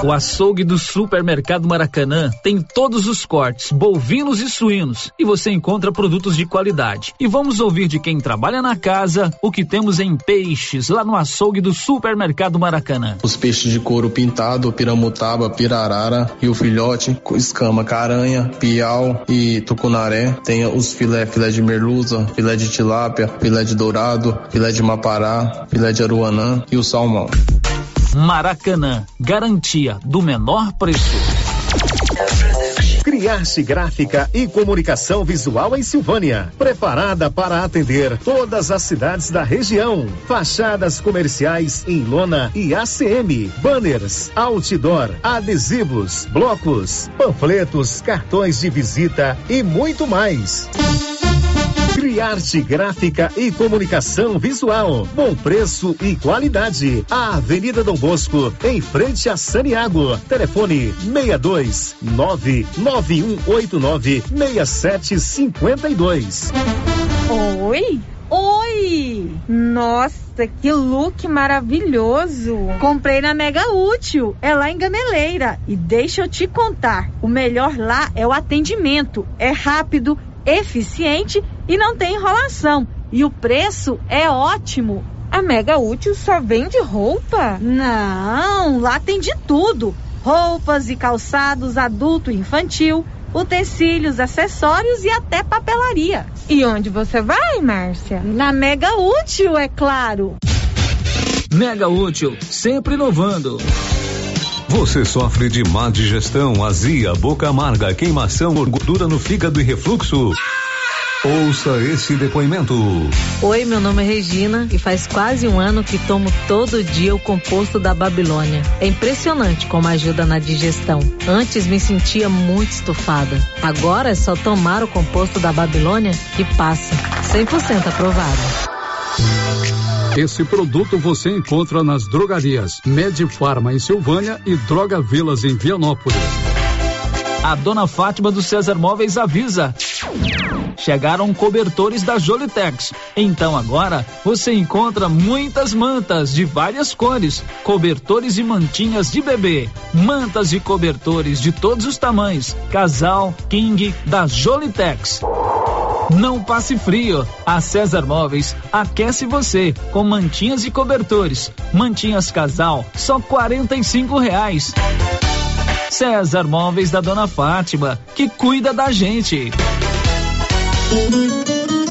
Speaker 30: O açougue do Supermercado Maracanã tem todos os cortes, bovinos e suínos, e você encontra produtos de qualidade. E vamos ouvir de quem trabalha na casa o que temos em peixes lá no açougue do Supermercado Maracanã.
Speaker 56: Os peixes de couro pintado, piramutaba, pirarara e o filhote, com escama, caranha, piau e tucunaré. Tem os filé, filé de merluza, filé de tilápia, filé de dourado, filé de mapará, filé de aruanã e o salmão.
Speaker 30: Maracanã, garantia do menor preço.
Speaker 15: Criarte Gráfica e Comunicação Visual em Silvânia. Preparada para atender todas as cidades da região. Fachadas comerciais em lona e ACM. Banners, outdoor, adesivos, blocos, panfletos, cartões de visita e muito mais. Criarte Gráfica e Comunicação Visual. Bom preço e qualidade. A Avenida Dom Bosco, em frente a Saniago. Telefone 62 99189 6752.
Speaker 34: Oi? Oi! Nossa, que look maravilhoso!
Speaker 12: Comprei na Mega Útil, é lá em Gameleira. E deixa eu te contar, o melhor lá é o atendimento. É rápido, eficiente e não tem enrolação. E o preço é ótimo.
Speaker 34: A Mega Útil só vende roupa?
Speaker 12: Não, lá tem de tudo: roupas e calçados adulto e infantil, utensílios, acessórios e até papelaria.
Speaker 34: E onde você vai, Márcia?
Speaker 12: Na Mega Útil, é claro.
Speaker 30: Mega Útil, sempre inovando.
Speaker 13: Você sofre de má digestão, azia, boca amarga, queimação, gordura no fígado e refluxo? Ouça esse depoimento.
Speaker 10: Oi, meu nome é Regina e faz quase um ano que tomo todo dia o composto da Babilônia. É impressionante como ajuda na digestão. Antes me sentia muito estufada. Agora é só tomar o composto da Babilônia que passa. 100% aprovado.
Speaker 8: Esse produto você encontra nas drogarias Medifarma em Silvânia e Droga Vilas em Vianópolis.
Speaker 30: A dona Fátima do César Móveis avisa. Chegaram cobertores da Jolitex. Então agora você encontra muitas mantas de várias cores, cobertores e mantinhas de bebê, mantas e cobertores de todos os tamanhos, casal, king da Jolitex. Não passe frio. A César Móveis aquece você com mantinhas e cobertores. Mantinhas casal, só quarenta e cinco reais. César Móveis da Dona Fátima, que cuida da gente.